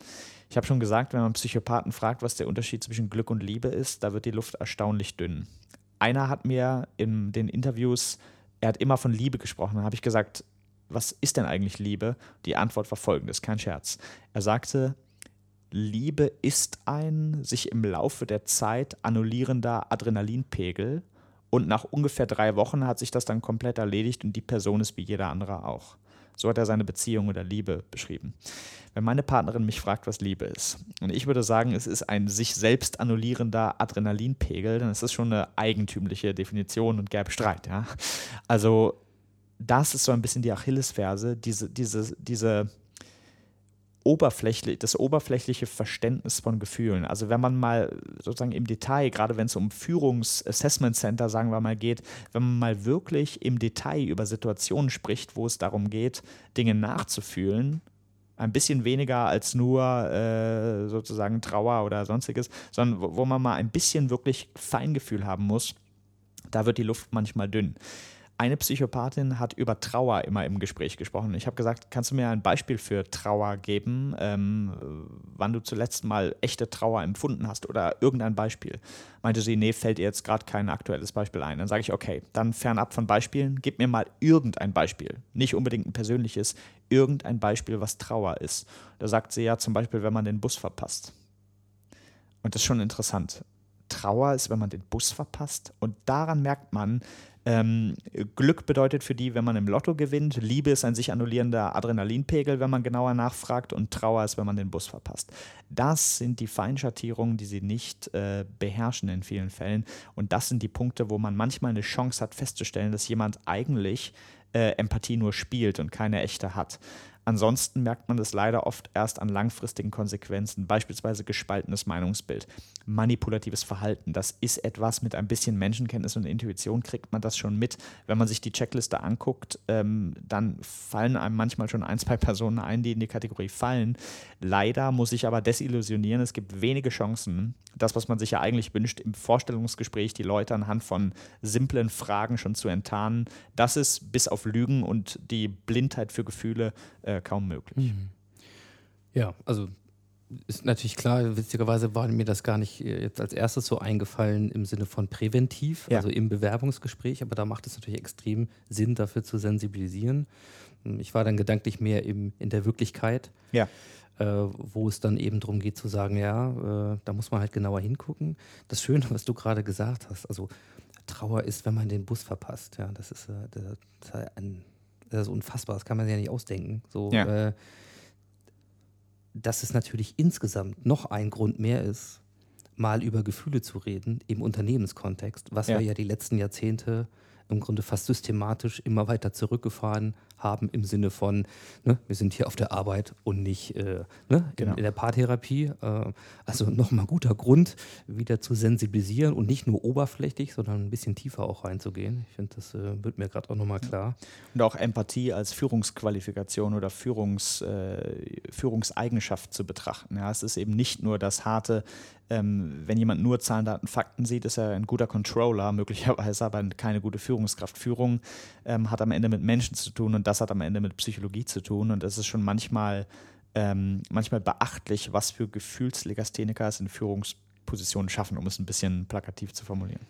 Ich habe schon gesagt, wenn man Psychopathen fragt, was der Unterschied zwischen Glück und Liebe ist, da wird die Luft erstaunlich dünn. Einer hat mir in den Interviews, er hat immer von Liebe gesprochen. Da habe ich gesagt, was ist denn eigentlich Liebe? Die Antwort war folgendes, kein Scherz. Er sagte, Liebe ist ein sich im Laufe der Zeit annullierender Adrenalinpegel und nach ungefähr drei Wochen hat sich das dann komplett erledigt und die Person ist wie jeder andere auch. So hat er seine Beziehung oder Liebe beschrieben. Wenn meine Partnerin mich fragt, was Liebe ist, und ich würde sagen, es ist ein sich selbst annullierender Adrenalinpegel, dann ist das schon eine eigentümliche Definition und gäbe Streit. Ja? Also das ist so ein bisschen die Achillesferse, diese, diese, diese oberflächlich, das oberflächliche Verständnis von Gefühlen. Also wenn man mal sozusagen im Detail, gerade wenn es um Führungs-Assessment Center, sagen wir mal, geht, wenn man mal wirklich im Detail über Situationen spricht, wo es darum geht, Dinge nachzufühlen, ein bisschen weniger als nur äh, sozusagen Trauer oder sonstiges, sondern wo, wo man mal ein bisschen wirklich Feingefühl haben muss, da wird die Luft manchmal dünn. Eine Psychopathin hat über Trauer immer im Gespräch gesprochen. Ich habe gesagt, kannst du mir ein Beispiel für Trauer geben, ähm, wann du zuletzt mal echte Trauer empfunden hast oder irgendein Beispiel? Meinte sie, nee, fällt ihr jetzt gerade kein aktuelles Beispiel ein. Dann sage ich, okay, dann fernab von Beispielen, gib mir mal irgendein Beispiel. Nicht unbedingt ein persönliches, irgendein Beispiel, was Trauer ist. Da sagt sie ja zum Beispiel, wenn man den Bus verpasst. Und das ist schon interessant. Trauer ist, wenn man den Bus verpasst. Und daran merkt man, ähm, Glück bedeutet für die, wenn man im Lotto gewinnt. Liebe ist ein sich annullierender Adrenalinpegel, wenn man genauer nachfragt. Und Trauer ist, wenn man den Bus verpasst. Das sind die Feinschattierungen, die sie nicht äh, beherrschen in vielen Fällen. Und das sind die Punkte, wo man manchmal eine Chance hat festzustellen, dass jemand eigentlich äh, Empathie nur spielt und keine echte hat. Ansonsten merkt man das leider oft erst an langfristigen Konsequenzen, beispielsweise gespaltenes Meinungsbild, manipulatives Verhalten. Das ist etwas mit ein bisschen Menschenkenntnis und Intuition, kriegt man das schon mit. Wenn man sich die Checkliste anguckt, ähm, dann fallen einem manchmal schon ein, zwei Personen ein, die in die Kategorie fallen. Leider muss ich aber desillusionieren, es gibt wenige Chancen, das, was man sich ja eigentlich wünscht, im Vorstellungsgespräch die Leute anhand von simplen Fragen schon zu enttarnen. Das ist bis auf Lügen und die Blindheit für Gefühle äh, kaum möglich. Ja, also ist natürlich klar, witzigerweise war mir das gar nicht äh, jetzt als erstes so eingefallen im Sinne von präventiv, Ja. also im Bewerbungsgespräch, aber da macht es natürlich extrem Sinn, dafür zu sensibilisieren. Ich war dann gedanklich mehr im, in der Wirklichkeit, Ja. äh, wo es dann eben darum geht zu sagen, ja, äh, da muss man halt genauer hingucken. Das Schöne, was du gerade gesagt hast, also Trauer ist, wenn man den Bus verpasst. Ja, das ist, äh, das ist ein, das ist unfassbar, das kann man sich ja nicht ausdenken. So, Ja. äh, dass es natürlich insgesamt noch ein Grund mehr ist, mal über Gefühle zu reden im Unternehmenskontext, was Ja. wir ja die letzten Jahrzehnte im Grunde fast systematisch immer weiter zurückgefahren haben im Sinne von, ne, wir sind hier auf der Arbeit und nicht äh, ne, Genau. in, in der Paartherapie. Äh, also nochmal guter Grund, wieder zu sensibilisieren und nicht nur oberflächlich, sondern ein bisschen tiefer auch reinzugehen. Ich finde, das äh, wird mir gerade auch nochmal klar. Und auch Empathie als Führungsqualifikation oder Führungs, äh, Führungseigenschaft zu betrachten. Ja, es ist eben nicht nur das harte, ähm, wenn jemand nur Zahlen, Daten, Fakten sieht, ist er ein guter Controller, möglicherweise aber keine gute Führungskraft. Führung ähm, hat am Ende mit Menschen zu tun und das hat am Ende mit Psychologie zu tun. Und es ist schon manchmal, ähm, manchmal beachtlich, was für Gefühlslegastheniker es in Führungspositionen schaffen, um es ein bisschen plakativ zu formulieren.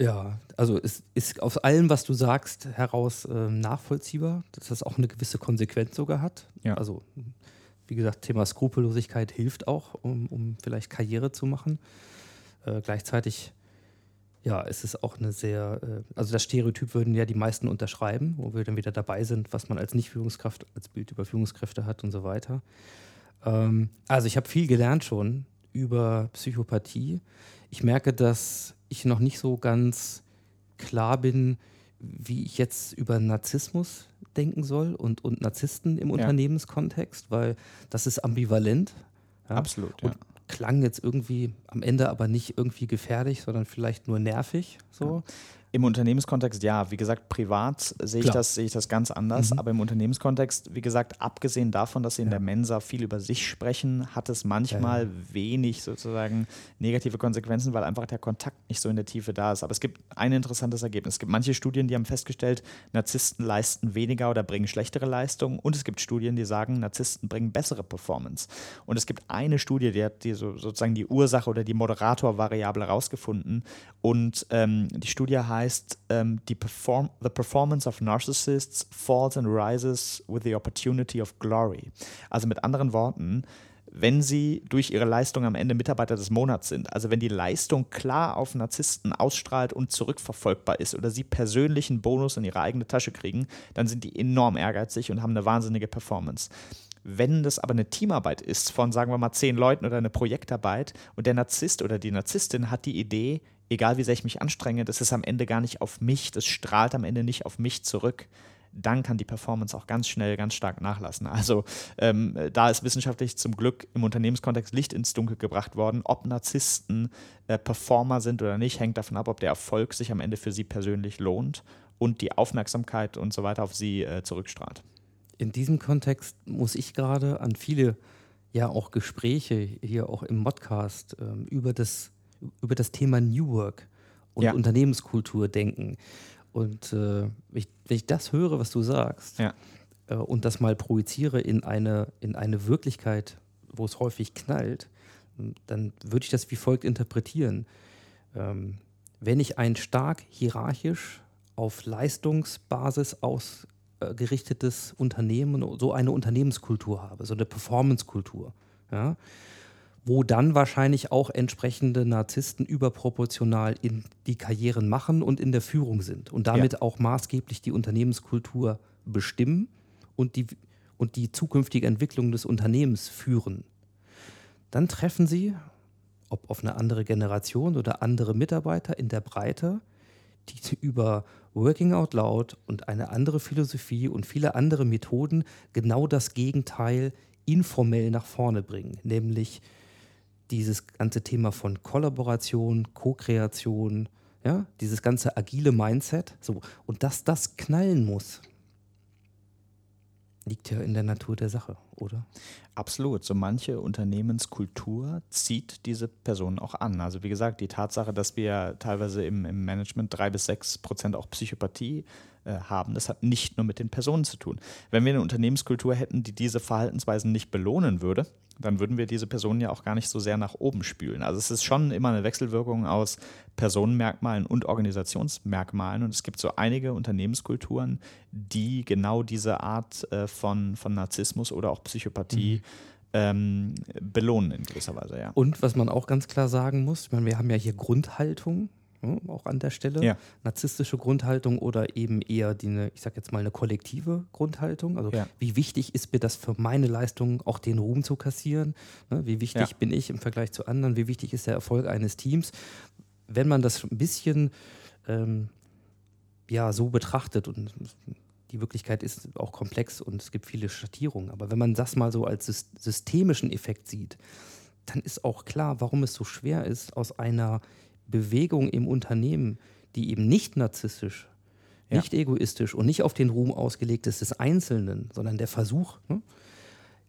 Ja, also es ist aus allem, was du sagst, heraus ähm, nachvollziehbar, dass das auch eine gewisse Konsequenz sogar hat. Ja. Also, wie gesagt, Thema Skrupellosigkeit hilft auch, um, um vielleicht Karriere zu machen. Äh, gleichzeitig, ja, es auch eine sehr, äh, also das Stereotyp würden ja die meisten unterschreiben, wo wir dann wieder dabei sind, was man als Nicht-Führungskraft, als Bild über Führungskräfte hat und so weiter. Ähm, also ich habe viel gelernt schon über Psychopathie. Ich merke, dass ich noch nicht so ganz klar bin, wie ich jetzt über Narzissmus denken soll und, und Narzissten im Unternehmenskontext, weil das ist ambivalent. Ja? Absolut. Und klang jetzt irgendwie am Ende aber nicht irgendwie gefährlich, sondern vielleicht nur nervig. So. Im Unternehmenskontext, ja, wie gesagt, privat sehe ich, das, sehe ich das ganz anders, Mhm. aber im Unternehmenskontext, wie gesagt, abgesehen davon, dass sie in Ja. der Mensa viel über sich sprechen, hat es manchmal Ja, wenig sozusagen negative Konsequenzen, weil einfach der Kontakt nicht so in der Tiefe da ist. Aber es gibt ein interessantes Ergebnis. Es gibt manche Studien, die haben festgestellt, Narzissten leisten weniger oder bringen schlechtere Leistungen und es gibt Studien, die sagen, Narzissten bringen bessere Performance. Und es gibt eine Studie, die hat die so, sozusagen die Ursache oder die Moderatorvariable rausgefunden und ähm, die Studie heißt, ähm, die Perform The Performance of Narcissists falls and rises with the opportunity of glory. Also mit anderen Worten, wenn sie durch ihre Leistung am Ende Mitarbeiter des Monats sind, also wenn die Leistung klar auf Narzissten ausstrahlt und zurückverfolgbar ist oder sie persönlich einen Bonus in ihre eigene Tasche kriegen, dann sind die enorm ehrgeizig und haben eine wahnsinnige Performance. Wenn das aber eine Teamarbeit ist von, sagen wir mal, zehn Leuten oder eine Projektarbeit und der Narzisst oder die Narzisstin hat die Idee, egal wie sehr ich mich anstrenge, das ist am Ende gar nicht auf mich, das strahlt am Ende nicht auf mich zurück, dann kann die Performance auch ganz schnell, ganz stark nachlassen. Also ähm, da ist wissenschaftlich zum Glück im Unternehmenskontext Licht ins Dunkel gebracht worden. Ob Narzissten äh, Performer sind oder nicht, hängt davon ab, ob der Erfolg sich am Ende für sie persönlich lohnt und die Aufmerksamkeit und so weiter auf sie äh, zurückstrahlt. In diesem Kontext muss ich gerade an viele ja auch Gespräche hier auch im Modcast ähm, über, das, über das Thema New Work und Ja. Unternehmenskultur denken. Und äh, wenn, ich, wenn ich das höre, was du sagst, Ja. äh, und das mal projiziere in eine, in eine Wirklichkeit, wo es häufig knallt, dann würde ich das wie folgt interpretieren. Ähm, wenn ich ein stark hierarchisch auf Leistungsbasis ausgerichtetes Unternehmen, so eine Unternehmenskultur habe, so eine Performancekultur, ja, wo dann wahrscheinlich auch entsprechende Narzissten überproportional in die Karrieren machen und in der Führung sind und damit auch maßgeblich die Unternehmenskultur bestimmen und die, und die zukünftige Entwicklung des Unternehmens führen. Dann treffen sie, ob auf eine andere Generation oder andere Mitarbeiter in der Breite, die über Working Out Loud und eine andere Philosophie und viele andere Methoden genau das Gegenteil informell nach vorne bringen, nämlich dieses ganze Thema von Kollaboration, Co-Kreation, ja, dieses ganze agile Mindset, so und dass das knallen muss, liegt ja in der Natur der Sache, oder? Absolut. So manche Unternehmenskultur zieht diese Personen auch an. Also wie gesagt, die Tatsache, dass wir teilweise im, im Management drei bis sechs Prozent auch Psychopathie äh, haben. Das hat nicht nur mit den Personen zu tun. Wenn wir eine Unternehmenskultur hätten, die diese Verhaltensweisen nicht belohnen würde, dann würden wir diese Personen ja auch gar nicht so sehr nach oben spülen. Also es ist schon immer eine Wechselwirkung aus Personenmerkmalen und Organisationsmerkmalen. Und es gibt so einige Unternehmenskulturen, die genau diese Art äh, von, von Narzissmus oder auch Psychopathie mhm. ähm, belohnen in gewisser Weise, ja. Und was man auch ganz klar sagen muss, ich meine, wir haben ja hier Grundhaltung, auch an der Stelle. Ja. Narzisstische Grundhaltung oder eben eher die, eine, ich sag jetzt mal, eine kollektive Grundhaltung. Also Ja. wie wichtig ist mir das für meine Leistung, auch den Ruhm zu kassieren? Ne? Wie wichtig Ja. bin ich im Vergleich zu anderen? Wie wichtig ist der Erfolg eines Teams? Wenn man das ein bisschen ähm, ja, so betrachtet und die Wirklichkeit ist auch komplex und es gibt viele Schattierungen, aber wenn man das mal so als sys- systemischen Effekt sieht, dann ist auch klar, warum es so schwer ist, aus einer Bewegung im Unternehmen, die eben nicht narzisstisch, Ja. nicht egoistisch und nicht auf den Ruhm ausgelegt ist des Einzelnen, sondern der Versuch, ne,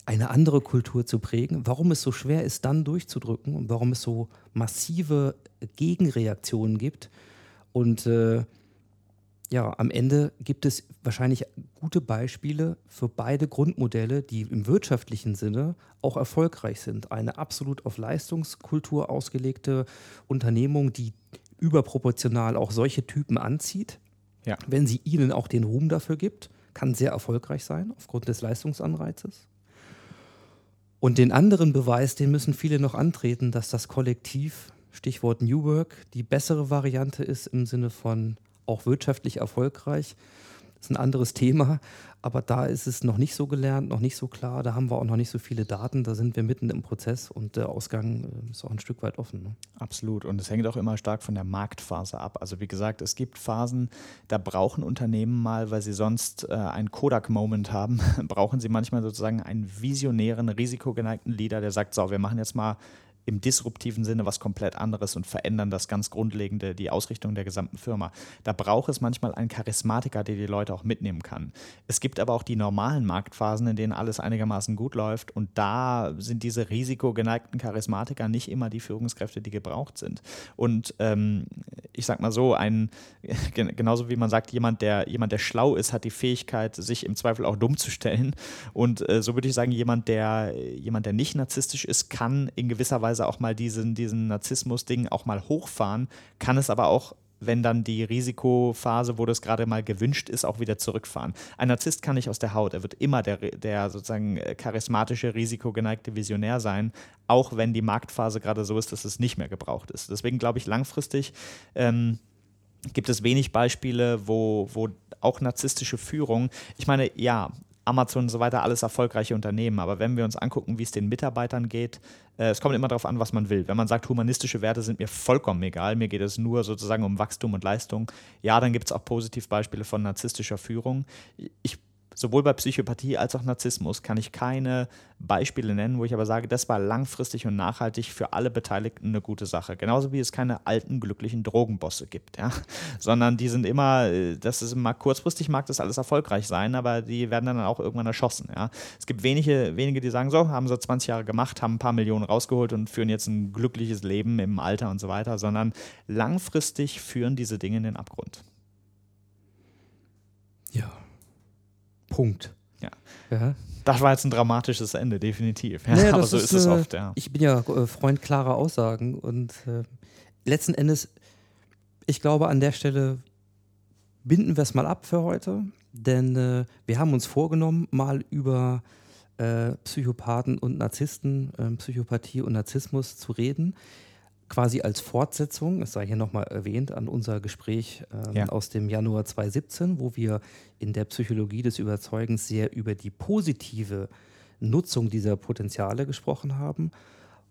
eine andere Kultur zu prägen, warum es so schwer ist, dann durchzudrücken und warum es so massive Gegenreaktionen gibt. Und äh, ja, am Ende gibt es wahrscheinlich gute Beispiele für beide Grundmodelle, die im wirtschaftlichen Sinne auch erfolgreich sind. Eine absolut auf Leistungskultur ausgelegte Unternehmung, die überproportional auch solche Typen anzieht, Ja. wenn sie ihnen auch den Ruhm dafür gibt, kann sehr erfolgreich sein aufgrund des Leistungsanreizes. Und den anderen Beweis, den müssen viele noch antreten, dass das Kollektiv, Stichwort New Work, die bessere Variante ist im Sinne von auch wirtschaftlich erfolgreich. Das ist ein anderes Thema, aber da ist es noch nicht so gelernt, noch nicht so klar. Da haben wir auch noch nicht so viele Daten. Da sind wir mitten im Prozess und der Ausgang äh, ist auch ein Stück weit offen. Ne? Absolut. Und es hängt auch immer stark von der Marktphase ab. Also wie gesagt, es gibt Phasen, da brauchen Unternehmen mal, weil sie sonst äh, einen Kodak-Moment haben, brauchen sie manchmal sozusagen einen visionären, risikogeneigten Leader, der sagt, so, wir machen jetzt mal im disruptiven Sinne was komplett anderes und verändern das ganz Grundlegende, die Ausrichtung der gesamten Firma. Da braucht es manchmal einen Charismatiker, der die Leute auch mitnehmen kann. Es gibt aber auch die normalen Marktphasen, in denen alles einigermaßen gut läuft und da sind diese risikogeneigten Charismatiker nicht immer die Führungskräfte, die gebraucht sind. Und ähm, ich sag mal so, ein gen- genauso wie man sagt, jemand, der jemand, der schlau ist, hat die Fähigkeit, sich im Zweifel auch dumm zu stellen. Und äh, so würde ich sagen, jemand, der jemand, der nicht narzisstisch ist, kann in gewisser Weise auch mal diesen, diesen Narzissmus-Ding auch mal hochfahren, kann es aber auch wenn dann die Risikophase, wo das gerade mal gewünscht ist, auch wieder zurückfahren. Ein Narzisst kann nicht aus der Haut. Er wird immer der, der sozusagen äh, charismatische, risikogeneigte Visionär sein, auch wenn die Marktphase gerade so ist, dass es nicht mehr gebraucht ist. Deswegen glaube ich, langfristig ähm, gibt es wenig Beispiele, wo, wo auch narzisstische Führung, ich meine, ja, Amazon und so weiter, alles erfolgreiche Unternehmen, aber wenn wir uns angucken, wie es den Mitarbeitern geht, äh, es kommt immer darauf an, was man will. Wenn man sagt, humanistische Werte sind mir vollkommen egal, mir geht es nur sozusagen um Wachstum und Leistung, ja, dann gibt es auch Positivbeispiele von narzisstischer Führung. Ich sowohl bei Psychopathie als auch Narzissmus kann ich keine Beispiele nennen, wo ich aber sage, das war langfristig und nachhaltig für alle Beteiligten eine gute Sache. Genauso wie es keine alten, glücklichen Drogenbosse gibt, ja. Sondern die sind immer, äh, das ist mal kurzfristig mag das alles erfolgreich sein, aber die werden dann auch irgendwann erschossen, ja. Es gibt wenige, wenige, die sagen, so, haben so 20 Jahre gemacht, haben ein paar Millionen rausgeholt und führen jetzt ein glückliches Leben im Alter und so weiter, sondern langfristig führen diese Dinge in den Abgrund. Ja. Punkt. Ja. ja. Das war jetzt ein dramatisches Ende, definitiv. Ja, Nee, aber so ist, es äh, oft, ja. Ich bin ja äh, Freund klarer Aussagen und äh, letzten Endes, ich glaube, an der Stelle binden wir es mal ab für heute, denn äh, wir haben uns vorgenommen, mal über äh, Psychopathen und Narzissten, äh, Psychopathie und Narzissmus zu reden. Quasi als Fortsetzung, das sei hier nochmal erwähnt, an unser Gespräch ähm, Ja. aus dem Januar 2017, wo wir in der Psychologie des Überzeugens sehr über die positive Nutzung dieser Potenziale gesprochen haben,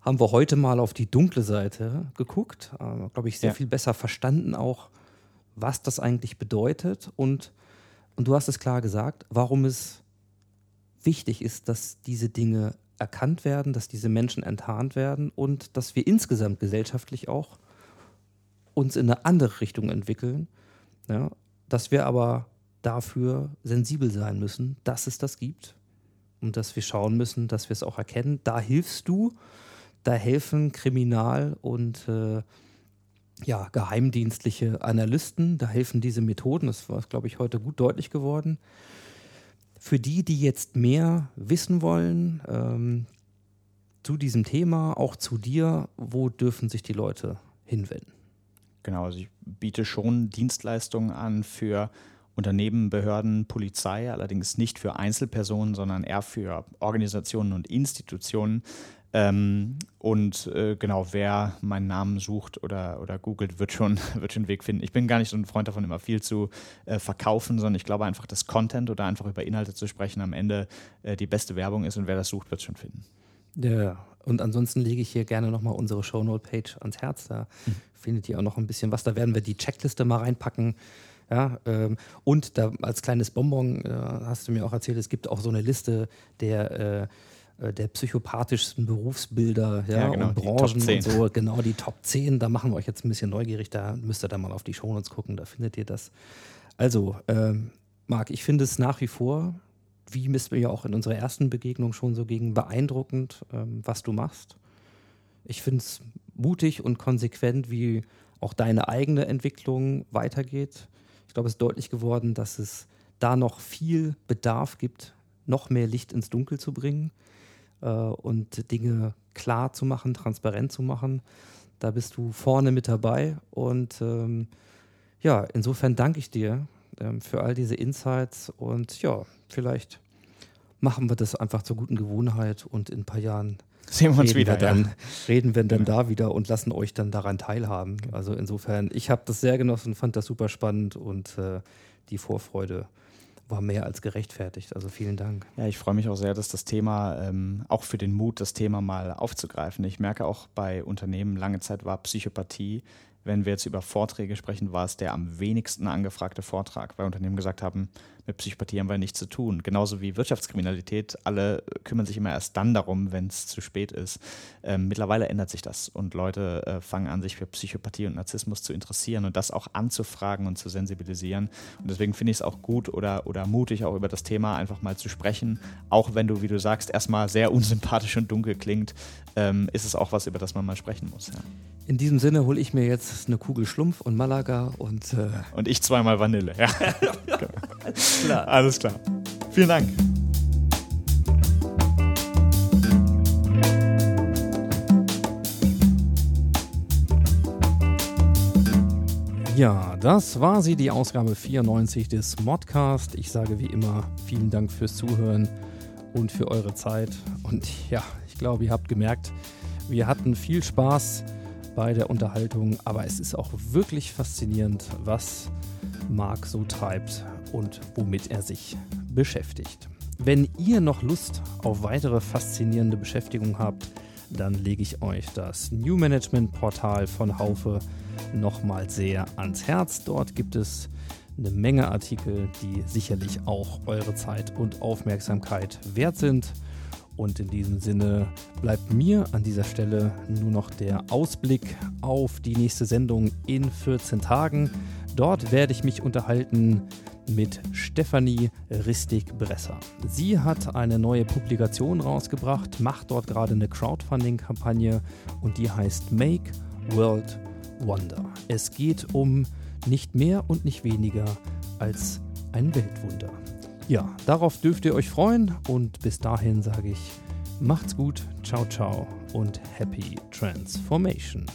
haben wir heute mal auf die dunkle Seite geguckt. Äh, Glaube ich, sehr Ja. viel besser verstanden auch, was das eigentlich bedeutet. Und, und du hast es klar gesagt, warum es wichtig ist, dass diese Dinge erkannt werden, dass diese Menschen enttarnt werden und dass wir insgesamt gesellschaftlich auch uns in eine andere Richtung entwickeln. Ja, dass wir aber dafür sensibel sein müssen, dass es das gibt und dass wir schauen müssen, dass wir es auch erkennen. Da hilfst du, da helfen Kriminal- und äh, ja, geheimdienstliche Analysten. Da helfen diese Methoden. Das war, glaube ich, heute gut deutlich geworden. Für die, die jetzt mehr wissen wollen ähm, zu diesem Thema, auch zu dir, wo dürfen sich die Leute hinwenden? Genau, also ich biete schon Dienstleistungen an für Unternehmen, Behörden, Polizei, allerdings nicht für Einzelpersonen, sondern eher für Organisationen und Institutionen. Ähm, und äh, genau, wer meinen Namen sucht oder, oder googelt, wird schon, wird schon einen Weg finden. Ich bin gar nicht so ein Freund davon, immer viel zu äh, verkaufen, sondern ich glaube einfach, dass Content oder einfach über Inhalte zu sprechen am Ende äh, die beste Werbung ist und wer das sucht, wird es schon finden. Ja, und ansonsten lege ich hier gerne nochmal unsere Shownote-Page ans Herz. Da mhm. findet ihr auch noch ein bisschen was. Da werden wir die Checkliste mal reinpacken. Ja, ähm, und da als kleines Bonbon äh, hast du mir auch erzählt, es gibt auch so eine Liste der, äh, der psychopathischsten Berufsbilder ja, ja genau, und Branchen und so. Genau, die Top 10. Da machen wir euch jetzt ein bisschen neugierig. Da müsst ihr dann mal auf die Shownotes gucken, da findet ihr das. Also, ähm, Marc, ich finde es nach wie vor wie misst mir ja auch in unserer ersten Begegnung schon so gegen beeindruckend, ähm, was du machst. Ich finde es mutig und konsequent, wie auch deine eigene Entwicklung weitergeht. Ich glaube, es ist deutlich geworden, dass es da noch viel Bedarf gibt, noch mehr Licht ins Dunkel zu bringen äh, und Dinge klar zu machen, transparent zu machen. Da bist du vorne mit dabei. Und ähm, ja, insofern danke ich dir ähm, für all diese Insights und ja, vielleicht machen wir das einfach zur guten Gewohnheit und in ein paar Jahren sehen wir uns wieder. Wir dann, ja. Reden wir dann genau. da wieder und lassen euch dann daran teilhaben. Also insofern, ich habe das sehr genossen, fand das super spannend und äh, die Vorfreude war mehr als gerechtfertigt. Also vielen Dank. Ja, ich freue mich auch sehr, dass das Thema, ähm, auch für den Mut, das Thema mal aufzugreifen. Ich merke auch bei Unternehmen, lange Zeit war Psychopathie wenn wir jetzt über Vorträge sprechen, war es der am wenigsten angefragte Vortrag, weil Unternehmen gesagt haben, mit Psychopathie haben wir nichts zu tun. Genauso wie Wirtschaftskriminalität. Alle kümmern sich immer erst dann darum, wenn es zu spät ist. Ähm, mittlerweile ändert sich das und Leute äh, fangen an, sich für Psychopathie und Narzissmus zu interessieren und das auch anzufragen und zu sensibilisieren. Und deswegen finde ich es auch gut oder, oder mutig, auch über das Thema einfach mal zu sprechen. Auch wenn du, wie du sagst, erstmal sehr unsympathisch und dunkel klingt, ähm, ist es auch was, über das man mal sprechen muss. Ja. In diesem Sinne hole ich mir jetzt eine Kugel Schlumpf und Malaga und. Äh und ich zweimal Vanille, ja. Alles klar. Alles klar. Vielen Dank. Ja, das war sie, die Ausgabe 94 des Modcast. Ich sage wie immer vielen Dank fürs Zuhören und für eure Zeit. Und ja, ich glaube, ihr habt gemerkt, wir hatten viel Spaß bei der Unterhaltung, aber es ist auch wirklich faszinierend, was Marc so treibt und womit er sich beschäftigt. Wenn ihr noch Lust auf weitere faszinierende Beschäftigung habt, dann lege ich euch das New Management Portal von Haufe nochmal sehr ans Herz. Dort gibt es eine Menge Artikel, die sicherlich auch eure Zeit und Aufmerksamkeit wert sind. Und in diesem Sinne bleibt mir an dieser Stelle nur noch der Ausblick auf die nächste Sendung in 14 Tagen. Dort werde ich mich unterhalten mit Stefanie Ristig-Bresser. Sie hat eine neue Publikation rausgebracht, macht dort gerade eine Crowdfunding-Kampagne und die heißt Make World Wonder. Es geht um nicht mehr und nicht weniger als ein Weltwunder. Ja, darauf dürft ihr euch freuen und bis dahin sage ich, macht's gut, ciao, ciao und happy transformation.